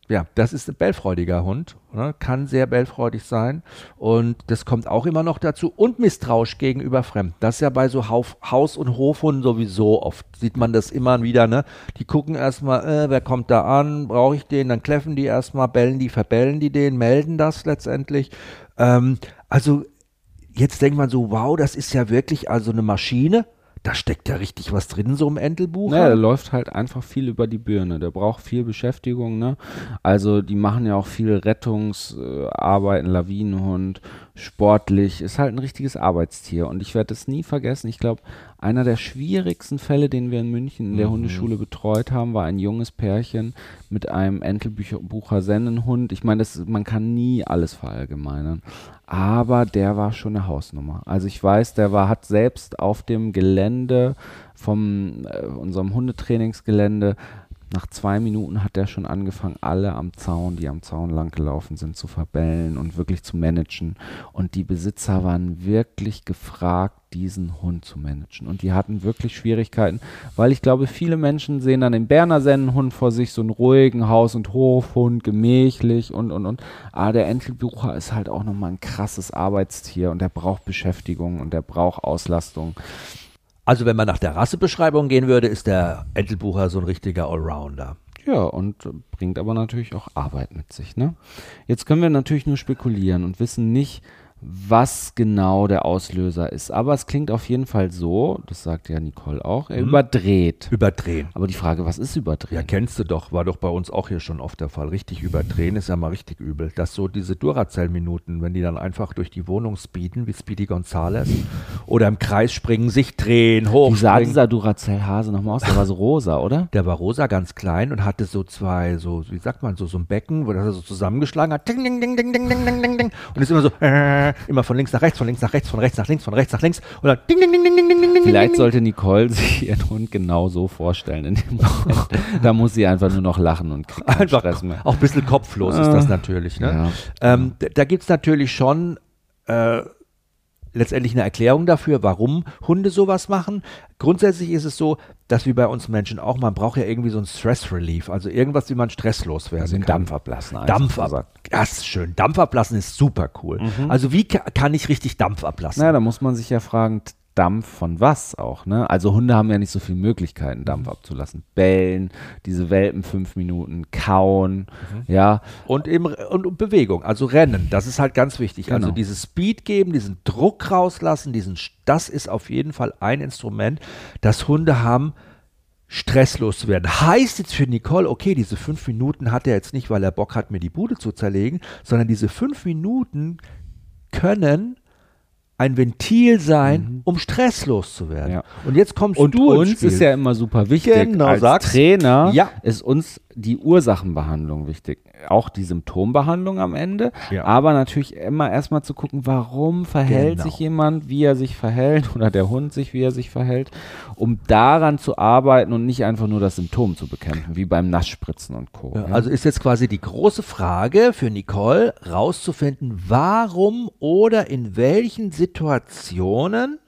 Speaker 2: Ja. Das ist ein bellfreudiger Hund, ne? kann sehr bellfreudig sein und das kommt auch immer noch dazu und misstrauisch gegenüber Fremden. Das ist ja bei so Hauf, Haus- und Hofhunden sowieso oft, sieht man das immer wieder, ne? Die gucken erstmal, äh, wer kommt da an, brauche ich den, dann kläffen die erstmal, bellen die, verbellen die den, melden das letztendlich. Ähm, also jetzt denkt man so, wow, das ist ja wirklich also eine Maschine, da steckt ja richtig was drin, so im Entelbuch.
Speaker 3: Naja, der läuft halt einfach viel über die Birne. Der braucht viel Beschäftigung, ne? Also die machen ja auch viel Rettungsarbeiten, Lawinenhund, sportlich, ist halt ein richtiges Arbeitstier. Und ich werde es nie vergessen. Ich glaube, einer der schwierigsten Fälle, den wir in München in der
Speaker 2: Mhm.
Speaker 3: Hundeschule betreut haben, war ein junges Pärchen mit einem Entelbucher Sennenhund. Ich meine, man kann nie alles verallgemeinern. Aber der war schon eine Hausnummer. Also ich weiß, der war, hat selbst auf dem Gelände vom äh, unserem Hundetrainingsgelände Nach zwei Minuten hat er schon angefangen, alle am Zaun, die am Zaun langgelaufen sind, zu verbellen und wirklich zu managen. Und die Besitzer waren wirklich gefragt, diesen Hund zu managen. Und die hatten wirklich Schwierigkeiten, weil ich glaube, viele Menschen sehen dann den Berner Sennenhund vor sich, so einen ruhigen Haus- und Hofhund, gemächlich und, und, und. Aber der Entelbucher ist halt auch nochmal ein krasses Arbeitstier und der braucht Beschäftigung und der braucht Auslastung.
Speaker 2: Also wenn man nach der Rassebeschreibung gehen würde, ist der Entelbucher so ein richtiger Allrounder.
Speaker 3: Ja, und bringt aber natürlich auch Arbeit mit sich. Ne? Jetzt können wir natürlich nur spekulieren und wissen nicht, was genau der Auslöser ist. Aber es klingt auf jeden Fall so, das sagt ja Nicole auch, er
Speaker 2: Mhm.
Speaker 3: überdreht.
Speaker 2: Überdrehen.
Speaker 3: Aber die Frage, was ist
Speaker 2: Ja,
Speaker 3: überdrehen?
Speaker 2: kennst du doch, war doch bei uns auch hier schon oft der Fall. Richtig überdrehen ist ja mal richtig übel. Dass so diese Duracell-Minuten, wenn die dann einfach durch die Wohnung speeden, wie Speedy Gonzales, oder im Kreis springen, sich drehen,
Speaker 3: Wie sah dieser Duracell-Hase nochmal aus? Der war so rosa, oder?
Speaker 2: Der war rosa, ganz klein und hatte so zwei, so, wie sagt man, so, so ein Becken, wo das er so zusammengeschlagen hat. Ding, ding, ding, ding, ding, ding, ding, ding, ding. Und ist immer so, äh, immer von links nach rechts, von links nach rechts, von rechts nach links, von rechts nach links und dann ding, ding, ding, ding, ding, ding, ding.
Speaker 3: Vielleicht sollte Nicole (laughs) sich ihren Hund genau so vorstellen in dem da muss sie einfach nur noch lachen und kriegt
Speaker 2: einfach
Speaker 3: Stress mehr.
Speaker 2: Auch ein bisschen kopflos ist das ah. natürlich. Ne?
Speaker 3: Ja.
Speaker 2: Ähm, da gibt es natürlich schon äh, letztendlich eine Erklärung dafür, warum Hunde sowas machen. Grundsätzlich ist es so, dass wie bei uns Menschen auch, man braucht ja irgendwie so ein Stress Relief, also irgendwas, wie man stresslos werden
Speaker 3: Also
Speaker 2: kann.
Speaker 3: Dampf ablassen. einfach
Speaker 2: Dampf
Speaker 3: gesagt.
Speaker 2: ab, das ist schön. Dampf ablassen ist super cool. Also wie ka kann ich richtig Dampf ablassen?
Speaker 3: Na, da muss man sich ja fragen, Dampf von was auch, ne? Also Hunde haben ja nicht so viele Möglichkeiten, Dampf abzulassen. Bellen, diese Welpen fünf Minuten, kauen, ja.
Speaker 2: Und eben und, und Bewegung, also Rennen, das ist halt ganz wichtig. Also
Speaker 3: Genau.
Speaker 2: dieses Speed geben, diesen Druck rauslassen, diesen, das ist auf jeden Fall ein Instrument, das Hunde haben, stresslos zu werden. Heißt jetzt für Nicole, okay, diese fünf Minuten hat er jetzt nicht, weil er Bock hat, mir die Bude zu zerlegen, sondern diese fünf Minuten können ein Ventil sein, um stresslos zu werden.
Speaker 3: Mhm. Ja.
Speaker 2: Und jetzt kommst
Speaker 3: Und
Speaker 2: du ins
Speaker 3: uns
Speaker 2: Spiel.
Speaker 3: ist ja immer super wichtig,
Speaker 2: Genau,
Speaker 3: als
Speaker 2: sag's.
Speaker 3: Trainer
Speaker 2: Ja.
Speaker 3: ist uns die Ursachenbehandlung wichtig. Auch die Symptombehandlung am Ende,
Speaker 2: Ja.
Speaker 3: aber natürlich immer erstmal zu gucken, warum verhält
Speaker 2: Genau.
Speaker 3: sich jemand, wie er sich verhält oder der Hund sich, wie er sich verhält, um daran zu arbeiten und nicht einfach nur das Symptom zu bekämpfen, wie beim Nassspritzen und Co.
Speaker 2: Ja, also ist jetzt quasi die große Frage für Nicole, rauszufinden, warum oder in welchen Situationen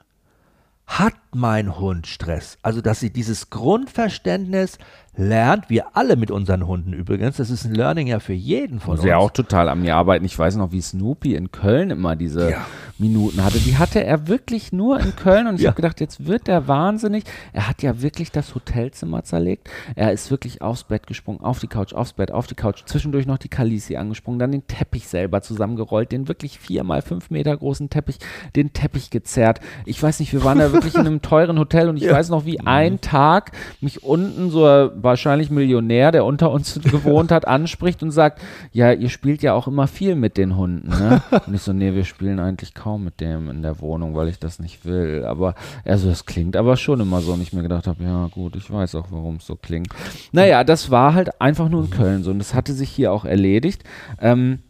Speaker 2: hat mein Hund Stress? Also, dass sie dieses Grundverständnis lernt, wir alle mit unseren Hunden übrigens, das ist ein Learning ja für jeden von uns.
Speaker 3: ja auch total an mir arbeiten. Ich weiß noch, wie Snoopy in Köln immer diese
Speaker 2: Ja.
Speaker 3: Minuten hatte. Die hatte er wirklich nur in Köln und ich (laughs)
Speaker 2: Ja.
Speaker 3: habe gedacht, jetzt wird der wahnsinnig. Er hat ja wirklich das Hotelzimmer zerlegt. Er ist wirklich aufs Bett gesprungen, auf die Couch, aufs Bett, auf die Couch, zwischendurch noch die Kalisi angesprungen, dann den Teppich selber zusammengerollt, den wirklich vier mal fünf Meter großen Teppich, den Teppich gezerrt. Ich weiß nicht, wir waren da wirklich in (laughs) einem teuren Hotel und ich weiß noch, wie ein Tag mich unten so ein wahrscheinlich Millionär, der unter uns (laughs) gewohnt hat, anspricht und sagt, ja, ihr spielt ja auch immer viel mit den Hunden, ne? (laughs) Und ich so, nee, wir spielen eigentlich kaum mit dem in der Wohnung, weil ich das nicht will. Aber also das klingt aber schon immer so und ich mir gedacht habe, ja gut, ich weiß auch, warum es so klingt. Naja, das war halt einfach nur in Köln so und das hatte sich hier auch erledigt. Ähm,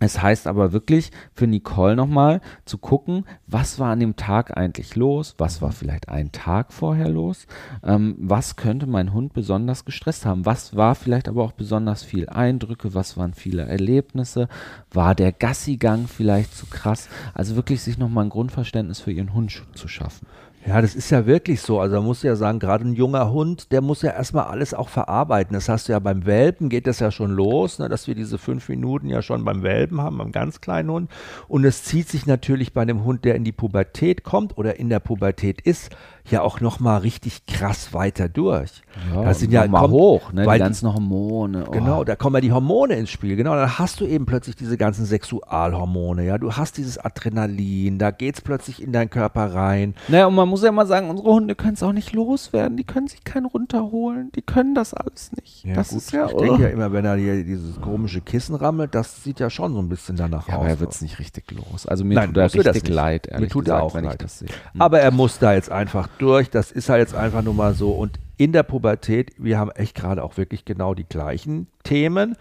Speaker 3: es heißt aber wirklich für Nicole nochmal zu gucken, was war an dem Tag eigentlich los, was war vielleicht einen Tag vorher los, ähm, was könnte mein Hund besonders gestresst haben, was war vielleicht aber auch besonders viel Eindrücke, was waren viele Erlebnisse, war der Gassigang vielleicht zu krass, also wirklich sich nochmal ein Grundverständnis für ihren Hund zu schaffen.
Speaker 2: Ja, das ist ja wirklich so. Also man muss ja sagen, gerade ein junger Hund, der muss ja erstmal alles auch verarbeiten. Das hast du ja beim Welpen, geht das ja schon los, ne, dass wir diese fünf Minuten ja schon beim Welpen haben, beim ganz kleinen Hund. Und es zieht sich natürlich bei einem Hund, der in die Pubertät kommt oder in der Pubertät ist, ja auch nochmal richtig krass weiter durch. das sind ja
Speaker 3: mal
Speaker 2: kommt-
Speaker 3: hoch, ne, die ganzen Hormone. Oh.
Speaker 2: Genau, da kommen ja die Hormone ins Spiel. Genau, dann hast du eben plötzlich diese ganzen Sexualhormone. Ja, du hast dieses Adrenalin, da geht's plötzlich in deinen Körper rein.
Speaker 3: Naja, und man muss ja mal sagen, unsere Hunde können es auch nicht loswerden. Die können sich keinen runterholen. Die können das alles nicht. das
Speaker 2: gut,
Speaker 3: ist ja.
Speaker 2: ich denke ja immer, wenn er hier dieses komische Kissen rammelt, das sieht ja schon so ein bisschen danach
Speaker 3: ja,
Speaker 2: aus.
Speaker 3: aber er wird es nicht richtig los. Also mir
Speaker 2: Nein,
Speaker 3: tut er richtig leid,
Speaker 2: Mir
Speaker 3: ehrlich
Speaker 2: tut er
Speaker 3: gesagt,
Speaker 2: auch
Speaker 3: wenn ich
Speaker 2: leid.
Speaker 3: das sehe.
Speaker 2: Aber er muss da jetzt einfach durch. Das ist halt jetzt einfach nur mal so. Und in der Pubertät, wir haben echt gerade auch wirklich genau die gleichen Themen,
Speaker 3: Mhm.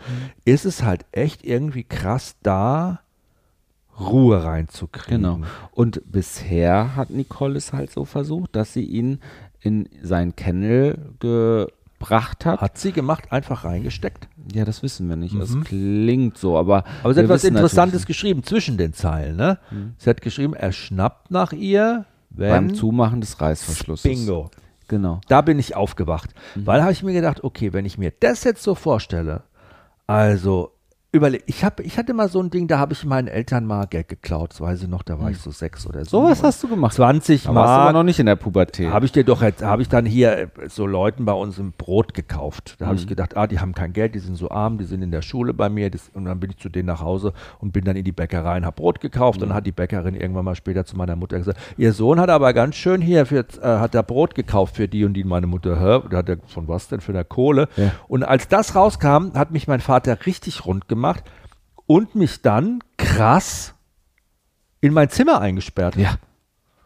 Speaker 2: ist es halt echt irgendwie krass da, Ruhe reinzukriegen.
Speaker 3: Genau. Und bisher hat Nicole es halt so versucht, dass sie ihn in sein Kennel gebracht hat.
Speaker 2: Hat sie gemacht, einfach reingesteckt.
Speaker 3: Ja, das wissen wir nicht. Das
Speaker 2: Mhm.
Speaker 3: klingt so, aber.
Speaker 2: Aber sie hat was Interessantes geschrieben zwischen den Zeilen. Ne?
Speaker 3: Mhm.
Speaker 2: Sie hat geschrieben, er schnappt nach ihr, wenn
Speaker 3: beim Zumachen des Reißverschlusses.
Speaker 2: Bingo.
Speaker 3: Genau.
Speaker 2: Da bin ich aufgewacht.
Speaker 3: Mhm.
Speaker 2: Weil habe ich mir gedacht, okay, wenn ich mir das jetzt so vorstelle, also überleg, ich, hab, ich hatte mal so ein Ding, da habe ich meinen Eltern mal Geld geklaut, das weiß ich noch, da war ich so sechs oder so.
Speaker 3: Mhm. Sowas hast du gemacht.
Speaker 2: 20
Speaker 3: Da warst du aber
Speaker 2: Mark
Speaker 3: noch nicht in der Pubertät.
Speaker 2: habe ich dir doch, habe ich dann hier äh, so Leuten bei uns im Brot gekauft. Da habe ich gedacht, ah, die haben kein Geld, die sind so arm, die sind in der Schule bei mir. Das, und dann bin ich zu denen nach Hause und bin dann in die Bäckerei und habe Brot gekauft. Und dann hat die Bäckerin irgendwann mal später zu meiner Mutter gesagt, ihr Sohn hat aber ganz schön hier, für, äh, hat er Brot gekauft für die und die. Meine Mutter, hä, da hat er von was denn, für eine Kohle?
Speaker 3: Ja.
Speaker 2: Und als das rauskam, hat mich mein Vater richtig rund gemacht und mich dann krass in mein Zimmer eingesperrt.
Speaker 3: Ja.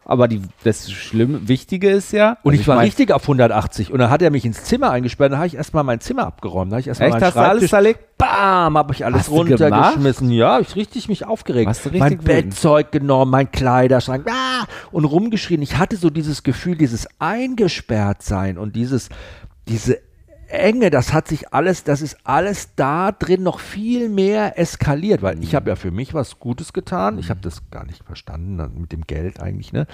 Speaker 3: Aber die, das Schlimme, Wichtige ist ja.
Speaker 2: Und
Speaker 3: also
Speaker 2: ich war
Speaker 3: mein-
Speaker 2: richtig auf 180. Und dann hat er mich ins Zimmer eingesperrt. Dann habe ich erstmal mein Zimmer abgeräumt. Dann habe ich erstmal
Speaker 3: Echt,
Speaker 2: meinen
Speaker 3: hast du alles zerlegt?
Speaker 2: Bam, habe ich alles
Speaker 3: Hast
Speaker 2: runtergeschmissen. Ja, ich richtig mich aufgeregt.
Speaker 3: Warst du richtig
Speaker 2: mein
Speaker 3: wütend?
Speaker 2: Bettzeug genommen, mein Kleiderschrank ah, und rumgeschrien. Ich hatte so dieses Gefühl, dieses eingesperrt sein und dieses, diese Enge, das hat sich alles, das ist alles da drin noch viel mehr eskaliert, weil ich habe ja für mich was Gutes getan. Ich habe das gar nicht verstanden mit dem Geld eigentlich, ne?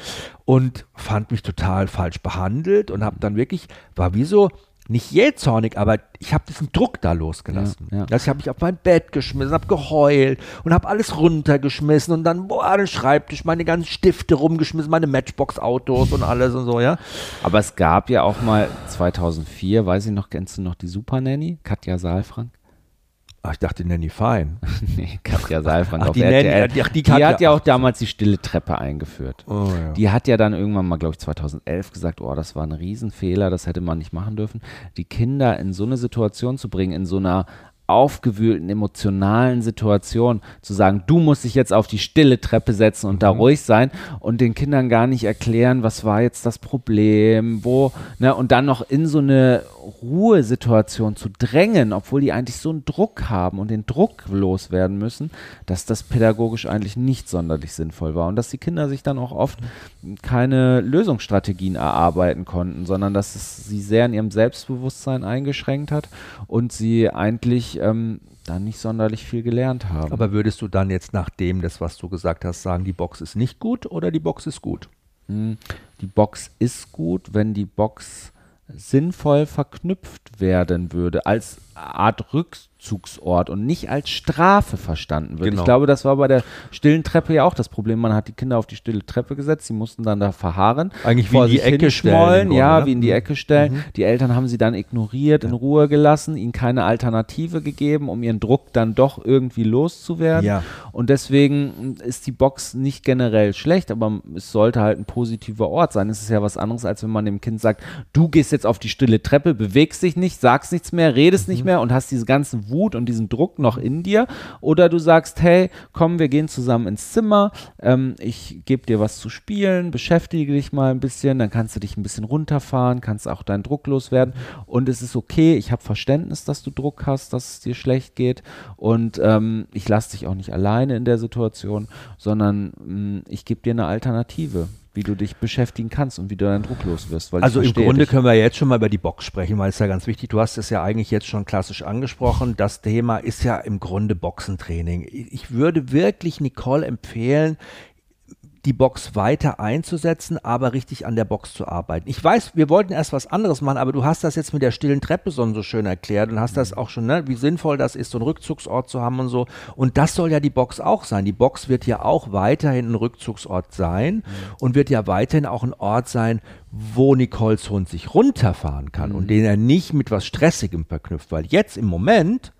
Speaker 2: Und fand mich total falsch behandelt und habe dann wirklich, war wie so, nicht jähzornig, aber ich habe diesen Druck da losgelassen.
Speaker 3: Ja, ja.
Speaker 2: Das habe ich auf mein Bett geschmissen, habe geheult und habe alles runtergeschmissen und dann, boah, den Schreibtisch, meine ganzen Stifte rumgeschmissen, meine Matchbox-Autos und alles und so, ja.
Speaker 3: Aber es gab ja auch mal 2004, weiß ich noch, kennst du noch die Super Nanny? Katja Saalfrank?
Speaker 2: Ach, ich dachte Nanny Fine. (laughs)
Speaker 3: nee, Katja Saalfrank
Speaker 2: Ach,
Speaker 3: auf
Speaker 2: die
Speaker 3: RTL.
Speaker 2: Nanny, ach, die
Speaker 3: die,
Speaker 2: Katja-
Speaker 3: hat ja auch damals die stille Treppe eingeführt.
Speaker 2: Oh, ja.
Speaker 3: Die hat ja dann irgendwann mal, glaube ich, 2011 gesagt, oh, das war ein Riesenfehler, das hätte man nicht machen dürfen. Die Kinder in so eine Situation zu bringen, in so einer aufgewühlten, emotionalen Situation, zu sagen, du musst dich jetzt auf die stille Treppe setzen und da ruhig sein und den Kindern gar nicht erklären, was war jetzt das Problem, wo, ne, und dann noch in so eine Ruhesituation zu drängen, obwohl die eigentlich so einen Druck haben und den Druck loswerden müssen, dass das pädagogisch eigentlich nicht sonderlich sinnvoll war und dass die Kinder sich dann auch oft keine Lösungsstrategien erarbeiten konnten, sondern dass es sie sehr in ihrem Selbstbewusstsein eingeschränkt hat und sie eigentlich ähm, dann nicht sonderlich viel gelernt haben.
Speaker 2: Aber würdest du dann jetzt nach dem, das, was du gesagt hast, sagen, die Box ist nicht gut oder die Box ist gut?
Speaker 3: Hm, Die Box ist gut, wenn die Box sinnvoll verknüpft werden würde, als Art Rückzugsort und nicht als Strafe verstanden wird.
Speaker 2: Genau.
Speaker 3: Ich glaube, das war bei der stillen Treppe ja auch das Problem. Man hat die Kinder auf die stille Treppe gesetzt, sie mussten dann da verharren.
Speaker 2: Eigentlich wie in die Ecke stellen
Speaker 3: ja,
Speaker 2: ne?
Speaker 3: wie in die
Speaker 2: Mhm.
Speaker 3: Ecke stellen. Die Eltern haben sie dann ignoriert, in Ruhe gelassen, ihnen keine Alternative gegeben, um ihren Druck dann doch irgendwie loszuwerden.
Speaker 2: Ja.
Speaker 3: Und deswegen ist die Box nicht generell schlecht, aber es sollte halt ein positiver Ort sein. Es ist ja was anderes, als wenn man dem Kind sagt, du gehst jetzt auf die stille Treppe, bewegst dich nicht, sagst nichts mehr, redest nicht mehr und hast diese Wut und diesen Druck noch in dir. Oder du sagst, hey, komm, wir gehen zusammen ins Zimmer, ähm, ich gebe dir was zu spielen, beschäftige dich mal ein bisschen, dann kannst du dich ein bisschen runterfahren, kannst auch deinen Druck loswerden. Und es ist okay, ich habe Verständnis, dass du Druck hast, dass es dir schlecht geht. Und ähm, ich lasse dich auch nicht alleine in der Situation, sondern mh, ich gebe dir eine Alternative, wie du dich beschäftigen kannst und wie du deinen Druck los wirst.
Speaker 2: Also im Grunde
Speaker 3: dich.
Speaker 2: können wir jetzt schon mal über die Box sprechen, weil es ja ganz wichtig. Du hast es ja eigentlich jetzt schon klassisch angesprochen. Das Thema ist ja im Grunde Boxentraining. Ich würde wirklich Nicole empfehlen, die Box weiter einzusetzen, aber richtig an der Box zu arbeiten. Ich weiß, wir wollten erst was anderes machen, aber du hast das jetzt mit der stillen Treppe so, so schön erklärt und hast das auch schon, ne, wie sinnvoll das ist, so einen Rückzugsort zu haben und so. Und das soll ja die Box auch sein. Die Box wird ja auch weiterhin ein Rückzugsort sein und wird ja weiterhin auch ein Ort sein, wo Nicoles Hund sich runterfahren kann und den er nicht mit was Stressigem verknüpft, weil jetzt im Moment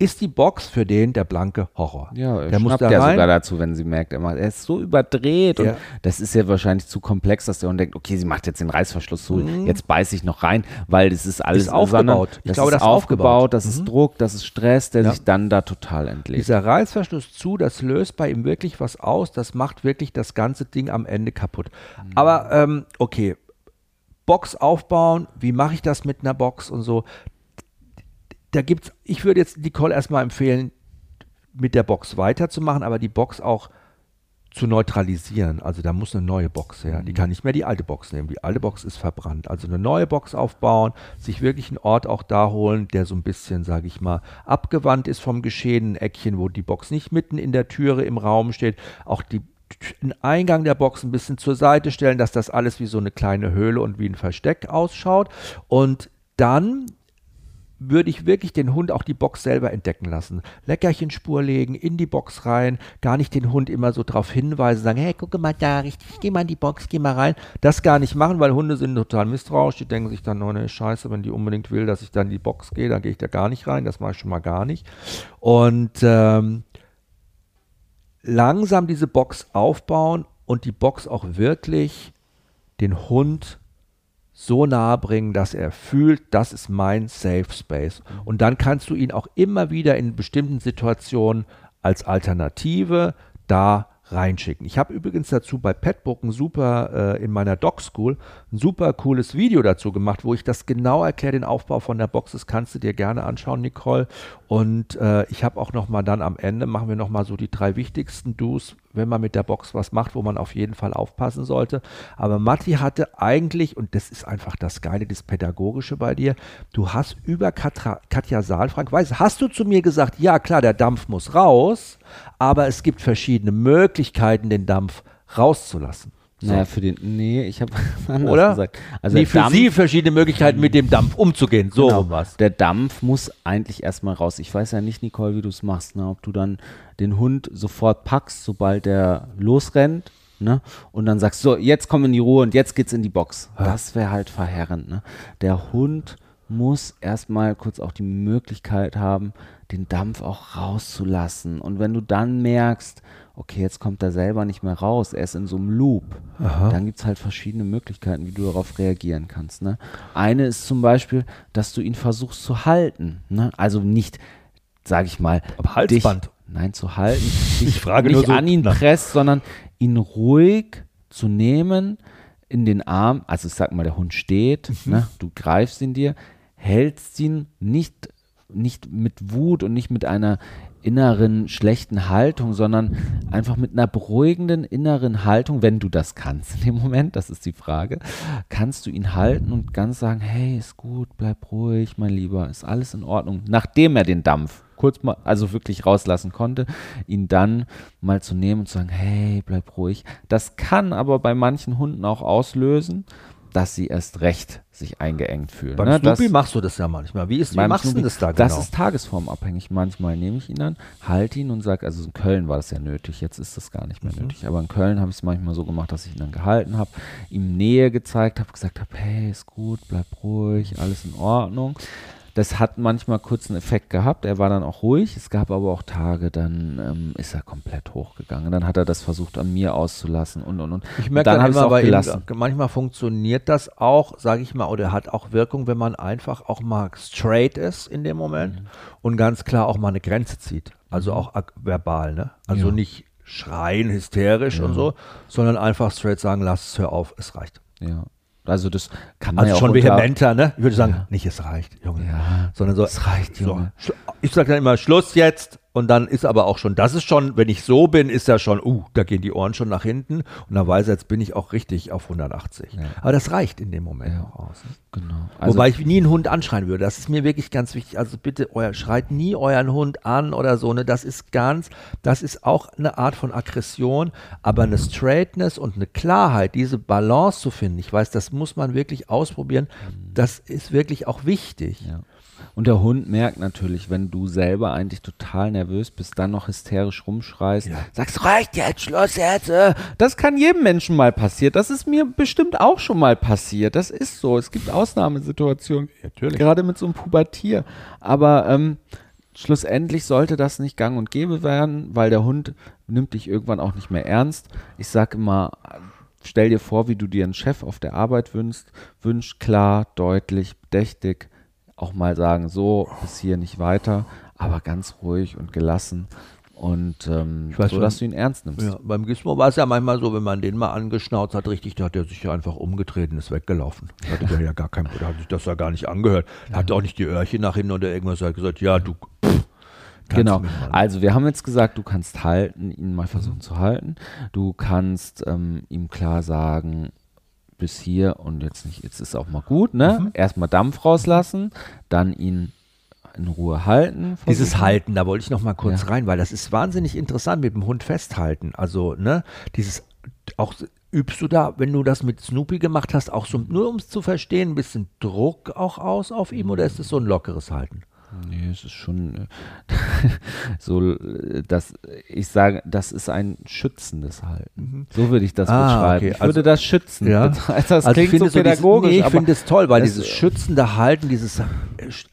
Speaker 2: ist die Box für den der blanke Horror.
Speaker 3: Ja, er
Speaker 2: der muss da
Speaker 3: ja
Speaker 2: rein.
Speaker 3: sogar dazu, wenn sie merkt, er, macht, er ist so überdreht
Speaker 2: Ja.
Speaker 3: und das ist ja wahrscheinlich zu komplex, dass der Hund denkt, okay, sie macht jetzt den Reißverschluss zu, jetzt beiß ich noch rein, weil das ist alles
Speaker 2: Mhm. Ist aufgebaut.
Speaker 3: sondern
Speaker 2: Ich
Speaker 3: das
Speaker 2: glaube,
Speaker 3: ist
Speaker 2: das ist
Speaker 3: aufgebaut,
Speaker 2: aufgebaut.
Speaker 3: das ist Druck, das ist Stress, der
Speaker 2: Ja.
Speaker 3: sich dann da total entlädt.
Speaker 2: Dieser Reißverschluss zu, das löst bei ihm wirklich was aus, das macht wirklich das ganze Ding am Ende kaputt.
Speaker 3: Mhm.
Speaker 2: Aber ähm, okay, Box aufbauen, wie mache ich das mit einer Box und so. Da gibt's, ich würde jetzt Nicole erstmal empfehlen, mit der Box weiterzumachen, aber die Box auch zu neutralisieren. Also da muss eine neue Box her. Die kann nicht mehr die alte Box nehmen. Die alte Box ist verbrannt. Also eine neue Box aufbauen, sich wirklich einen Ort auch da holen, der so ein bisschen, sage ich mal, abgewandt ist vom Geschehen. Ein Eckchen, wo die Box nicht mitten in der Türe im Raum steht. Auch die den Eingang der Box ein bisschen zur Seite stellen, dass das alles wie so eine kleine Höhle und wie ein Versteck ausschaut. Und dann würde ich wirklich den Hund auch die Box selber entdecken lassen. Leckerchenspur legen, in die Box rein, gar nicht den Hund immer so darauf hinweisen, sagen, hey, gucke mal da, richtig, geh mal in die Box, geh mal rein. Das gar nicht machen, weil Hunde sind total misstrauisch, die denken sich dann, oh ne, scheiße, wenn die unbedingt will, dass ich dann in die Box gehe, dann gehe ich da gar nicht rein, das mache ich schon mal gar nicht. Und ähm, langsam diese Box aufbauen und die Box auch wirklich den Hund so nahe bringen, dass er fühlt, das ist mein Safe Space. Und dann kannst du ihn auch immer wieder in bestimmten Situationen als Alternative da reinschicken. Ich habe übrigens dazu bei Petbook ein super äh, in meiner Dog School ein super cooles Video dazu gemacht, wo ich das genau erkläre, den Aufbau von der Box. Das kannst du dir gerne anschauen, Nicole. Und äh, ich habe auch noch mal dann am Ende machen wir noch mal so die drei wichtigsten Do's, wenn man mit der Box was macht, wo man auf jeden Fall aufpassen sollte. Aber Matti hatte eigentlich, und das ist einfach das Geile, das Pädagogische bei dir, du hast über Katra, Katja Saalfrank, weißt hast du zu mir gesagt, ja klar, der Dampf muss raus, aber es gibt verschiedene Möglichkeiten, den Dampf rauszulassen. So.
Speaker 3: Naja, für den, nee, ich habe (laughs) anders
Speaker 2: Oder?
Speaker 3: gesagt. Also
Speaker 2: nee, für
Speaker 3: Dampf-
Speaker 2: Sie verschiedene Möglichkeiten, mit dem Dampf umzugehen. So
Speaker 3: Genau.
Speaker 2: was.
Speaker 3: Der Dampf muss eigentlich erstmal raus. Ich weiß ja nicht, Nicole, wie du es machst, ne? ob du dann den Hund sofort packst, sobald der losrennt, ne? Und dann sagst, so, jetzt komm in die Ruhe und jetzt geht's in die Box. Das wäre halt verheerend, ne? Der Hund muss erstmal kurz auch die Möglichkeit haben, den Dampf auch rauszulassen. Und wenn du dann merkst, okay, jetzt kommt er selber nicht mehr raus, er ist in so einem Loop, dann gibt es halt verschiedene Möglichkeiten, wie du darauf reagieren kannst. Ne? Eine ist zum Beispiel, dass du ihn versuchst zu halten. Ne? Also nicht, sage ich mal,
Speaker 2: Aber Halsband.
Speaker 3: Dich, nein, zu halten. (laughs)
Speaker 2: Ich frage
Speaker 3: nicht
Speaker 2: so
Speaker 3: an ihn
Speaker 2: nach.
Speaker 3: presst, sondern ihn ruhig zu nehmen, in den Arm, also ich sag mal, der Hund steht,
Speaker 2: Mhm. (laughs)
Speaker 3: ne? du greifst ihn dir, hältst ihn nicht, nicht mit Wut und nicht mit einer inneren schlechten Haltung, sondern einfach mit einer beruhigenden inneren Haltung, wenn du das kannst in dem Moment, das ist die Frage, kannst du ihn halten und ganz sagen, hey, ist gut, bleib ruhig, mein Lieber, ist alles in Ordnung. Nachdem er den Dampf kurz mal, also wirklich rauslassen konnte, ihn dann mal zu nehmen und zu sagen, hey, bleib ruhig. Das kann aber bei manchen Hunden auch auslösen, dass sie erst recht sich eingeengt fühlen.
Speaker 2: Beim
Speaker 3: ne?
Speaker 2: Snoopy
Speaker 3: Das-
Speaker 2: machst du das ja manchmal. Wie, ist, wie machst du
Speaker 3: Snoopy-
Speaker 2: das da genau?
Speaker 3: Das ist tagesformabhängig. Manchmal nehme ich ihn dann, halte ihn und sage, also in Köln war das ja nötig, jetzt ist das gar nicht
Speaker 2: Mhm.
Speaker 3: mehr nötig. Aber in Köln habe ich es manchmal so gemacht, dass ich ihn dann gehalten habe, ihm Nähe gezeigt habe, gesagt habe, hey, ist gut, bleib ruhig, alles in Ordnung. Das hat manchmal kurz einen Effekt gehabt. Er war dann auch ruhig. Es gab aber auch Tage, dann ähm, ist er komplett hochgegangen. Dann hat er das versucht, an mir auszulassen und und und.
Speaker 2: Ich merke
Speaker 3: dann
Speaker 2: dann immer
Speaker 3: auch
Speaker 2: bei ihm,
Speaker 3: gelassen.
Speaker 2: manchmal funktioniert das auch, sage ich mal, oder hat auch Wirkung, wenn man einfach auch mal straight ist in dem Moment
Speaker 3: Mhm.
Speaker 2: und ganz klar auch mal eine Grenze zieht. Also auch ak- verbal, ne? Also
Speaker 3: Ja.
Speaker 2: nicht schreien, hysterisch und
Speaker 3: Ja.
Speaker 2: so, sondern einfach straight sagen, lass es, hör auf, es reicht.
Speaker 3: Ja. Also das kann man
Speaker 2: Also
Speaker 3: ja
Speaker 2: schon vehementer, ne? Ich würde sagen,
Speaker 3: Ja.
Speaker 2: nicht es reicht, Junge.
Speaker 3: Ja.
Speaker 2: Sondern so,
Speaker 3: Es reicht,
Speaker 2: so,
Speaker 3: Junge.
Speaker 2: Schlu- ich sage dann immer Schluss jetzt und dann ist aber auch schon, das ist schon, wenn ich so bin, ist ja schon, uh, da gehen die Ohren schon nach hinten und dann weiß er, jetzt bin ich auch richtig auf 180.
Speaker 3: Ja.
Speaker 2: Aber das reicht in dem Moment
Speaker 3: Ja.
Speaker 2: auch aus. Ne?
Speaker 3: Genau. Also,
Speaker 2: Wobei ich nie einen Hund anschreien würde. Das ist mir wirklich ganz wichtig. Also bitte, euer, schreit nie euren Hund an oder so. Ne? Das ist ganz, das ist auch eine Art von Aggression, aber eine Straightness und eine Klarheit, diese Balance zu finden. Ich weiß, das muss man wirklich ausprobieren. Das ist wirklich auch wichtig.
Speaker 3: ja. Und der Hund merkt natürlich, wenn du selber eigentlich total nervös bist, dann noch hysterisch rumschreist,
Speaker 2: Ja.
Speaker 3: sagst, reicht jetzt, Schluss jetzt. äh." Das kann jedem Menschen mal passieren. Das ist mir bestimmt auch schon mal passiert. Das ist so. Es gibt Ausnahmesituationen.
Speaker 2: Natürlich.
Speaker 3: Gerade mit so einem Pubertier. Aber ähm, schlussendlich sollte das nicht gang und gäbe werden, weil der Hund nimmt dich irgendwann auch nicht mehr ernst. Ich sage immer, stell dir vor, wie du dir einen Chef auf der Arbeit wünschst. Wünsch klar, deutlich, bedächtig. Auch mal sagen, so, bis hier nicht weiter, aber ganz ruhig und gelassen. Und ähm,
Speaker 2: Ich weiß
Speaker 3: so,
Speaker 2: schon.
Speaker 3: dass du ihn ernst nimmst.
Speaker 2: Ja, beim Gizmo war es ja manchmal so, wenn man den mal angeschnauzt hat, richtig, da hat er sich ja einfach umgedreht und ist weggelaufen. Da hatte der ja gar kein, da hat sich das ja gar nicht angehört. Er hat auch nicht die Öhrchen nach hinten oder irgendwas, hat gesagt, ja, du, pff,
Speaker 3: Genau. Also wir haben jetzt gesagt, du kannst halten, ihn mal versuchen zu halten. Du kannst ähm, ihm klar sagen, bis hier und jetzt nicht, jetzt ist auch mal gut, ne?
Speaker 2: Mhm.
Speaker 3: Erstmal Dampf rauslassen, dann ihn in Ruhe halten.
Speaker 2: Dieses. Halten, da wollte ich noch mal kurz
Speaker 3: Ja.
Speaker 2: rein, weil das ist wahnsinnig interessant mit dem Hund festhalten. Also, ne, dieses auch übst du da, wenn du das mit Snoopy gemacht hast, auch so nur um es zu verstehen, ein bisschen Druck auch aus auf ihm oder ist es so ein lockeres Halten?
Speaker 3: Nee, es ist schon äh, (laughs) so, äh, dass ich sage, das ist ein schützendes Halten. So würde ich das
Speaker 2: Ah,
Speaker 3: beschreiben.
Speaker 2: okay.
Speaker 3: Ich würde
Speaker 2: Also-
Speaker 3: das schützen.
Speaker 2: Ja.
Speaker 3: betreiben. (laughs) Das
Speaker 2: Also
Speaker 3: klingt so
Speaker 2: dieses-
Speaker 3: pädagogisch,
Speaker 2: nee, ich finde es toll, weil dieses schützende Halten, dieses äh,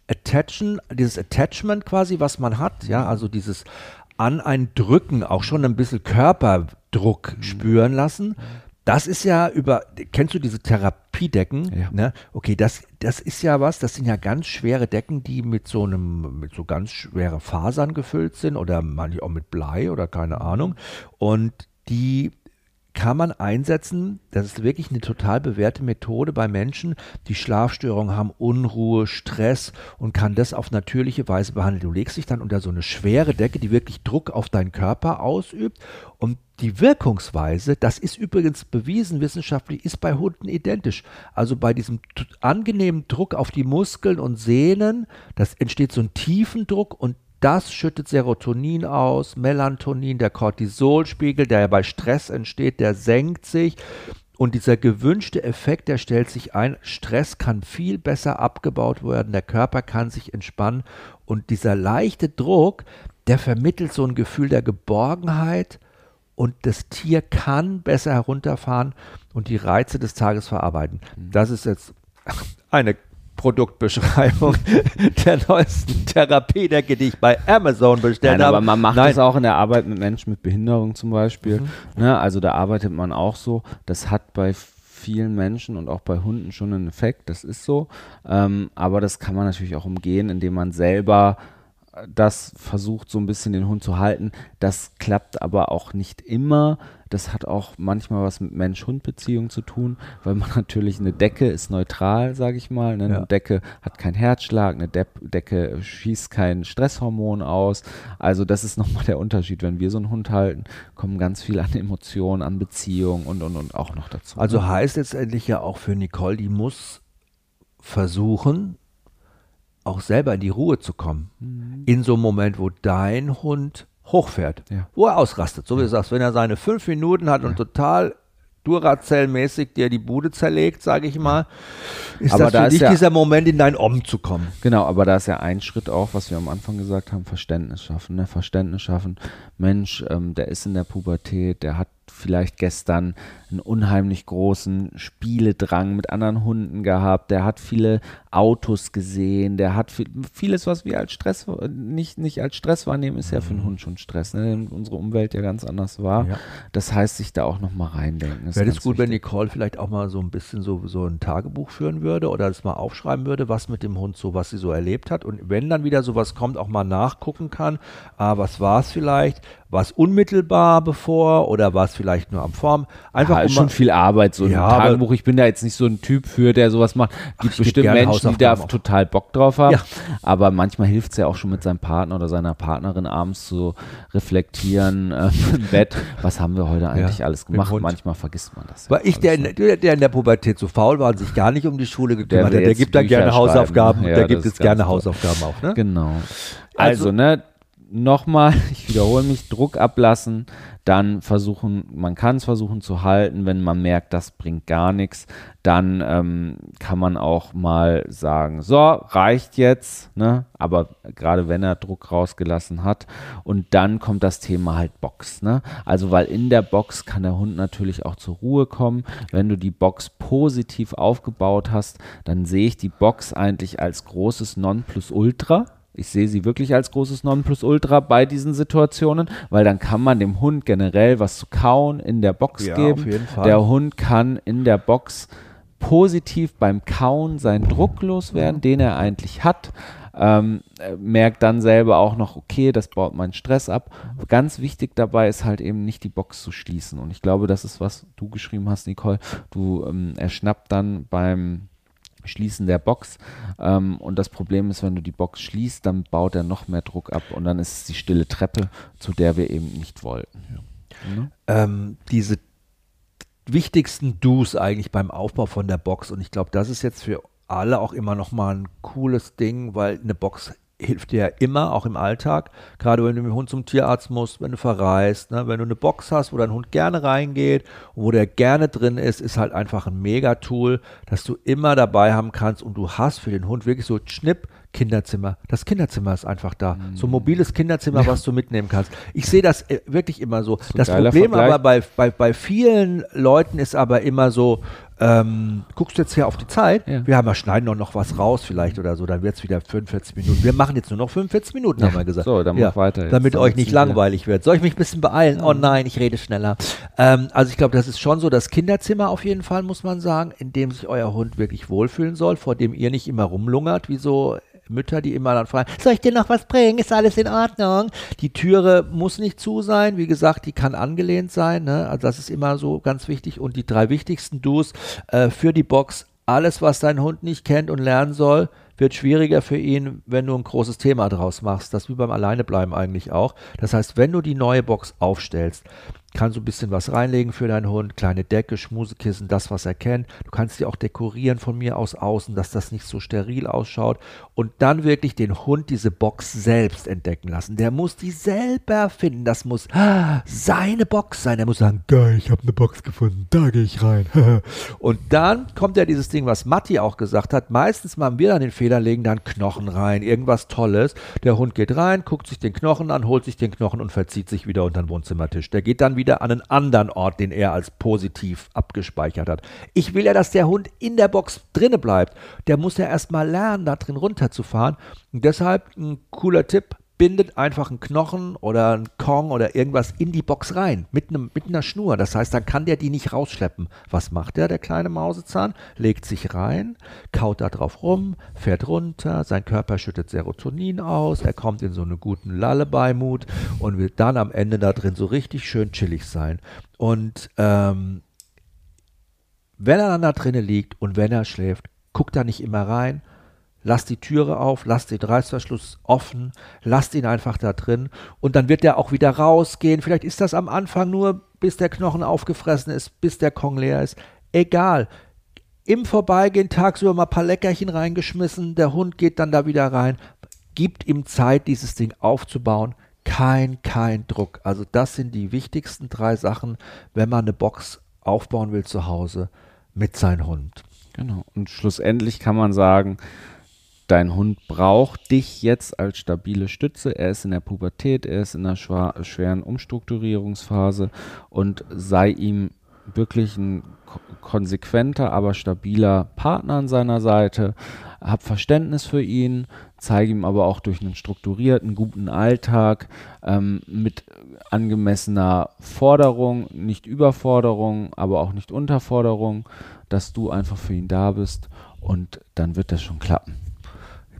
Speaker 2: Attachen, dieses Attachment quasi, was man hat, ja, also dieses an ein Drücken, auch schon ein bisschen Körperdruck
Speaker 3: Mhm.
Speaker 2: spüren lassen. Das ist ja über, kennst du diese Therapiedecken?
Speaker 3: Ja.
Speaker 2: Ne? Okay, das, das ist ja was, das sind ja ganz schwere Decken, die mit so einem, mit so ganz schwere Fasern gefüllt sind oder manche auch mit Blei oder keine Ahnung. Und die kann man einsetzen. Das ist wirklich eine total bewährte Methode bei Menschen, die Schlafstörungen haben, Unruhe, Stress und kann das auf natürliche Weise behandeln. Du legst dich dann unter so eine schwere Decke, die wirklich Druck auf deinen Körper ausübt und die Wirkungsweise, das ist übrigens bewiesen wissenschaftlich, ist bei Hunden identisch. Also bei diesem angenehmen Druck auf die Muskeln und Sehnen, das entsteht so ein tiefen Druck und das schüttet Serotonin aus, Melatonin, der Cortisolspiegel, der ja bei Stress entsteht, der senkt sich. Und dieser gewünschte Effekt, der stellt sich ein. Stress kann viel besser abgebaut werden, der Körper kann sich entspannen. Und dieser leichte Druck, der vermittelt so ein Gefühl der Geborgenheit. Und das Tier kann besser herunterfahren und die Reize des Tages verarbeiten. Das ist jetzt eine Produktbeschreibung (laughs) der neuesten Therapiedecke, die ich bei Amazon bestellt
Speaker 3: Nein,
Speaker 2: habe.
Speaker 3: aber man macht
Speaker 2: Nein.
Speaker 3: das auch in der Arbeit mit Menschen mit Behinderung zum Beispiel.
Speaker 2: Mhm.
Speaker 3: Ne, also da arbeitet man auch so. Das hat bei vielen Menschen und auch bei Hunden schon einen Effekt, das ist so. Ähm, aber das kann man natürlich auch umgehen, indem man selber das versucht, so ein bisschen den Hund zu halten. Das klappt aber auch nicht immer. Das hat auch manchmal was mit Mensch-Hund-Beziehung zu tun, weil man (laughs) natürlich eine Decke ist neutral, sage ich mal. Ne? Eine
Speaker 2: Ja.
Speaker 3: Decke hat keinen Herzschlag, eine Depp Decke schießt kein Stresshormon aus. Also das ist nochmal der Unterschied. Wenn wir so einen Hund halten, kommen ganz viel an Emotionen, an Beziehung und, und, und auch noch dazu.
Speaker 2: Also
Speaker 3: ne?
Speaker 2: heißt letztendlich ja auch für Nicole, die muss versuchen, auch selber in die Ruhe zu kommen. In so einem Moment, wo dein Hund hochfährt,
Speaker 3: Ja.
Speaker 2: wo er ausrastet. So wie du sagst, wenn er seine fünf Minuten hat und total Duracell-mäßig dir die Bude zerlegt, sage ich mal, ist
Speaker 3: Aber
Speaker 2: das
Speaker 3: da
Speaker 2: für
Speaker 3: ist
Speaker 2: dich
Speaker 3: ja-
Speaker 2: dieser Moment, in dein Om zu kommen.
Speaker 3: Genau, aber da ist ja ein Schritt auch, was wir am Anfang gesagt haben, Verständnis schaffen. Ne? Verständnis schaffen. Mensch, ähm, der ist in der Pubertät, der hat vielleicht gestern einen unheimlich großen Spieledrang mit anderen Hunden gehabt, der hat viele Autos gesehen, der hat viel, vieles, was wir als Stress nicht, nicht als Stress wahrnehmen, ist ja für einen Hund schon Stress, ne? denn unsere Umwelt ja ganz anders war.
Speaker 2: Ja.
Speaker 3: Das heißt, sich da auch nochmal reindenken.
Speaker 2: Wäre es gut, wenn
Speaker 3: wichtig.
Speaker 2: Nicole vielleicht auch mal so ein bisschen so, so ein Tagebuch führen würde oder das mal aufschreiben würde, was mit dem Hund so, was sie so erlebt hat. Und wenn dann wieder sowas kommt, auch mal nachgucken kann, ah, was war es vielleicht, war es unmittelbar bevor oder war es vielleicht nur am Form? Einfach um
Speaker 3: ist schon viel Arbeit, so ein
Speaker 2: Ja, aber-
Speaker 3: Tagebuch. Ich bin da jetzt nicht so ein Typ für, der sowas macht. Gibt
Speaker 2: ich geb
Speaker 3: bestimmt Menschen, die da
Speaker 2: Hausaufgaben auch.
Speaker 3: total Bock drauf haben.
Speaker 2: Ja.
Speaker 3: Aber manchmal hilft es ja auch schon mit seinem Partner oder seiner Partnerin abends zu reflektieren (laughs) äh, im Bett. Was haben wir heute eigentlich
Speaker 2: Ja,
Speaker 3: alles gemacht? Manchmal vergisst man das.
Speaker 2: Weil ich, der, der, der in der Pubertät so faul war und sich gar nicht um die Schule gekümmert hat, der
Speaker 3: jetzt
Speaker 2: gibt dann
Speaker 3: Bücher
Speaker 2: gerne Hausaufgaben,
Speaker 3: schreiben. Ja,
Speaker 2: der gibt jetzt gerne. Hausaufgaben auch, ne?
Speaker 3: Genau.
Speaker 2: Also-
Speaker 3: Also, ne, nochmal, (laughs) ich wiederhole mich, Druck ablassen, dann versuchen, man kann es versuchen zu halten, wenn man merkt, das bringt gar nichts, dann ähm, kann man auch mal sagen, so, reicht jetzt, ne, aber gerade wenn er Druck rausgelassen hat und dann kommt das Thema halt Box, ne, also weil in der Box kann der Hund natürlich auch zur Ruhe kommen, wenn du die Box positiv aufgebaut hast, dann sehe ich die Box eigentlich als großes Nonplusultra, ich sehe sie wirklich als großes Nonplusultra bei diesen Situationen, weil dann kann man dem Hund generell was zu kauen in der Box
Speaker 2: Ja,
Speaker 3: geben.
Speaker 2: auf jeden Fall.
Speaker 3: Der Hund kann in der Box positiv beim Kauen seinen Druck loswerden, den er eigentlich hat. Ähm, äh, merkt dann selber auch noch, okay, das baut meinen Stress ab. Ganz wichtig dabei ist halt eben nicht die Box zu schließen. Und ich glaube, das ist, was du geschrieben hast, Nicole. Du, ähm, er schnappt dann beim Schließen der Box. Ähm, und das Problem ist, wenn du die Box schließt, dann baut er noch mehr Druck ab und dann ist es die stille Treppe, zu der wir eben nicht wollten. Ne?
Speaker 2: ähm, diese wichtigsten Do's eigentlich beim Aufbau von der Box. Und ich glaube, das ist jetzt für alle auch immer noch mal ein cooles Ding, weil eine Box hilft dir ja immer, auch im Alltag. Gerade wenn du mit dem Hund zum Tierarzt musst, wenn du verreist, ne? wenn du eine Box hast, wo dein Hund gerne reingeht und wo der gerne drin ist, ist halt einfach ein Mega-Tool, das du immer dabei haben kannst und du hast für den Hund wirklich so Schnipp, Kinderzimmer. Das Kinderzimmer ist einfach da. So ein mobiles Kinderzimmer, was du mitnehmen kannst. Ich sehe das äh, wirklich immer so. das
Speaker 3: geiler
Speaker 2: Problem
Speaker 3: Vergleich.
Speaker 2: aber bei, bei, bei vielen Leuten ist aber immer so, ähm, guckst du jetzt hier auf die Zeit?
Speaker 3: Ja.
Speaker 2: Wir haben ja schneiden doch noch was raus vielleicht oder so, dann wird es wieder 45 Minuten. Wir machen jetzt nur noch 45 Minuten, haben wir gesagt.
Speaker 3: so, dann mach weiter jetzt.
Speaker 2: Damit euch nicht langweilig wird. Soll ich mich ein bisschen beeilen? Oh nein, ich rede schneller. Ähm, also ich glaube, das ist schon so das Kinderzimmer auf jeden Fall, muss man sagen, in dem sich euer Hund wirklich wohlfühlen soll, vor dem ihr nicht immer rumlungert, wie so Mütter, die immer dann fragen, soll ich dir noch was bringen? Ist alles in Ordnung? Die Türe muss nicht zu sein. Wie gesagt, die kann angelehnt sein. Ne? Also das ist immer so ganz wichtig. Und die drei wichtigsten Do's äh, für die Box. Alles, was dein Hund nicht kennt und lernen soll, wird schwieriger für ihn, wenn du ein großes Thema draus machst. Das wie beim Alleinebleiben eigentlich auch. Das heißt, wenn du die neue Box aufstellst, kannst du ein bisschen was reinlegen für deinen Hund, kleine Decke, Schmusekissen, das, was er kennt. Du kannst die auch dekorieren von mir aus außen, dass das nicht so steril ausschaut. Und dann wirklich den Hund diese Box selbst entdecken lassen. Der muss die selber finden. Das muss seine Box sein. Er muss sagen, geil, ich habe eine Box gefunden, da gehe ich rein. (laughs) Und dann kommt ja dieses Ding, was Matti auch gesagt hat. Meistens machen wir dann den Fehler, legen dann Knochen rein, irgendwas Tolles. Der Hund geht rein, guckt sich den Knochen an, holt sich den Knochen und verzieht sich wieder unter den Wohnzimmertisch. Der geht dann wieder an einen anderen Ort, den er als positiv abgespeichert hat. Ich will ja, dass der Hund in der Box drinne bleibt. Der muss ja erstmal lernen, da drin runterzufahren. Und deshalb ein cooler Tipp. Bindet einfach einen Knochen oder einen Kong oder irgendwas in die Box rein, mit, einem, mit einer Schnur. Das heißt, dann kann der die nicht rausschleppen. Was macht der, der kleine Mausezahn? Legt sich rein, kaut da drauf rum, fährt runter, sein Körper schüttet Serotonin aus, er kommt in so einen guten Lullaby-Mut und wird dann am Ende da drin so richtig schön chillig sein. Und ähm, wenn er dann da drinnen liegt und wenn er schläft, guckt da nicht immer rein, lasst die Türe auf, lasst den Reißverschluss offen, lasst ihn einfach da drin und dann wird er auch wieder rausgehen. Vielleicht ist das am Anfang nur, bis der Knochen aufgefressen ist, bis der Kong leer ist. Egal. Im Vorbeigehen tagsüber mal ein paar Leckerchen reingeschmissen, der Hund geht dann da wieder rein. Gibt ihm Zeit, dieses Ding aufzubauen. Kein, kein Druck. Also das sind die wichtigsten drei Sachen, wenn man eine Box aufbauen will zu Hause mit seinem Hund.
Speaker 3: Genau. Und schlussendlich kann man sagen, dein Hund braucht dich jetzt als stabile Stütze. Er ist in der Pubertät, er ist in einer schweren Umstrukturierungsphase und sei ihm wirklich ein ko- konsequenter, aber stabiler Partner an seiner Seite. Hab Verständnis für ihn, zeige ihm aber auch durch einen strukturierten, guten Alltag ähm, mit angemessener Forderung, nicht Überforderung, aber auch nicht Unterforderung, dass du einfach für ihn da bist und dann wird das schon klappen.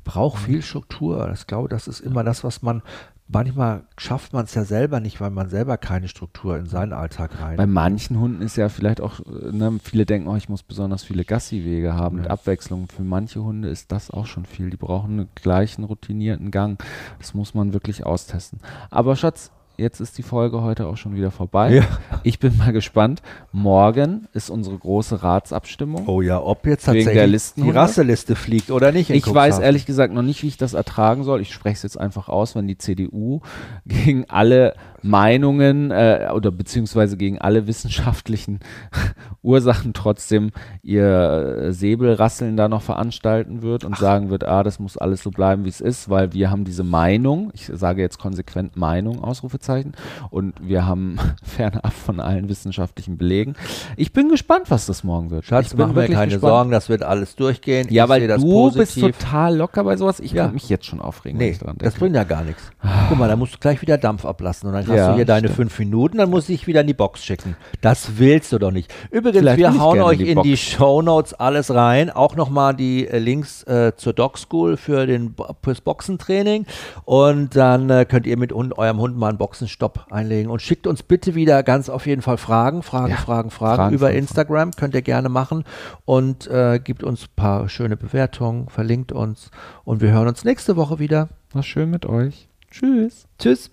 Speaker 2: Braucht viel Struktur. Ich glaube, das ist immer das, was man, manchmal schafft man es ja selber nicht, weil man selber keine Struktur in seinen Alltag rein.
Speaker 3: Bei manchen Hunden ist ja vielleicht auch, äh, ne, viele denken, oh, ich muss besonders viele Gassiwege haben mit
Speaker 2: Ja.
Speaker 3: Abwechslung. Für manche Hunde ist das auch schon viel. Die brauchen einen gleichen routinierten Gang. Das muss man wirklich austesten. Aber Schatz, jetzt ist die Folge heute auch schon wieder vorbei.
Speaker 2: Ja.
Speaker 3: Ich bin mal gespannt. Morgen ist unsere große Ratsabstimmung.
Speaker 2: oh ja, ob jetzt
Speaker 3: Wegen der
Speaker 2: tatsächlich die? Rasseliste fliegt oder nicht.
Speaker 3: Ich weiß ehrlich gesagt noch nicht, wie ich das ertragen soll. Ich spreche es jetzt einfach aus, wenn die CDU gegen alle Meinungen äh, oder beziehungsweise gegen alle wissenschaftlichen (laughs) Ursachen trotzdem ihr äh, Säbelrasseln da noch veranstalten wird und sagen wird, ah, das muss alles so bleiben, wie es ist, weil wir haben diese Meinung, ich sage jetzt konsequent Meinung, Ausrufezeichen, und wir haben (laughs) fernab von allen wissenschaftlichen Belegen. Ich bin gespannt, was das morgen wird.
Speaker 2: Schatz,
Speaker 3: ich bin
Speaker 2: mach mir keine
Speaker 3: gespannt.
Speaker 2: Sorgen, das wird alles durchgehen.
Speaker 3: Ja,
Speaker 2: ich
Speaker 3: weil du
Speaker 2: positiv.
Speaker 3: bist total locker bei sowas. Ich
Speaker 2: Ja.
Speaker 3: könnte mich jetzt schon aufregen,
Speaker 2: Nee, das bringt ja gar nichts. Guck mal, da musst du gleich wieder Dampf ablassen und dann
Speaker 3: Ja.
Speaker 2: du hier deine
Speaker 3: stimmt.
Speaker 2: fünf Minuten, dann muss ich wieder in die Box schicken. Das willst du doch nicht. Übrigens,
Speaker 3: Vielleicht
Speaker 2: wir hauen euch
Speaker 3: in die
Speaker 2: in die
Speaker 3: Box.
Speaker 2: Shownotes alles rein. Auch nochmal die äh, Links äh, zur Dog School für den fürs Boxentraining. Und dann äh, könnt ihr mit Hund, eurem Hund mal einen Boxenstopp einlegen. Und schickt uns bitte wieder ganz auf jeden Fall Fragen, Fragen,
Speaker 3: Ja,
Speaker 2: Fragen, Fragen,
Speaker 3: Fragen,
Speaker 2: über
Speaker 3: Fragen,
Speaker 2: Instagram. Könnt ihr gerne machen. Und äh, gibt uns ein paar schöne Bewertungen, verlinkt uns. Und wir hören uns nächste Woche wieder.
Speaker 3: War schön mit euch. Tschüss.
Speaker 2: Tschüss.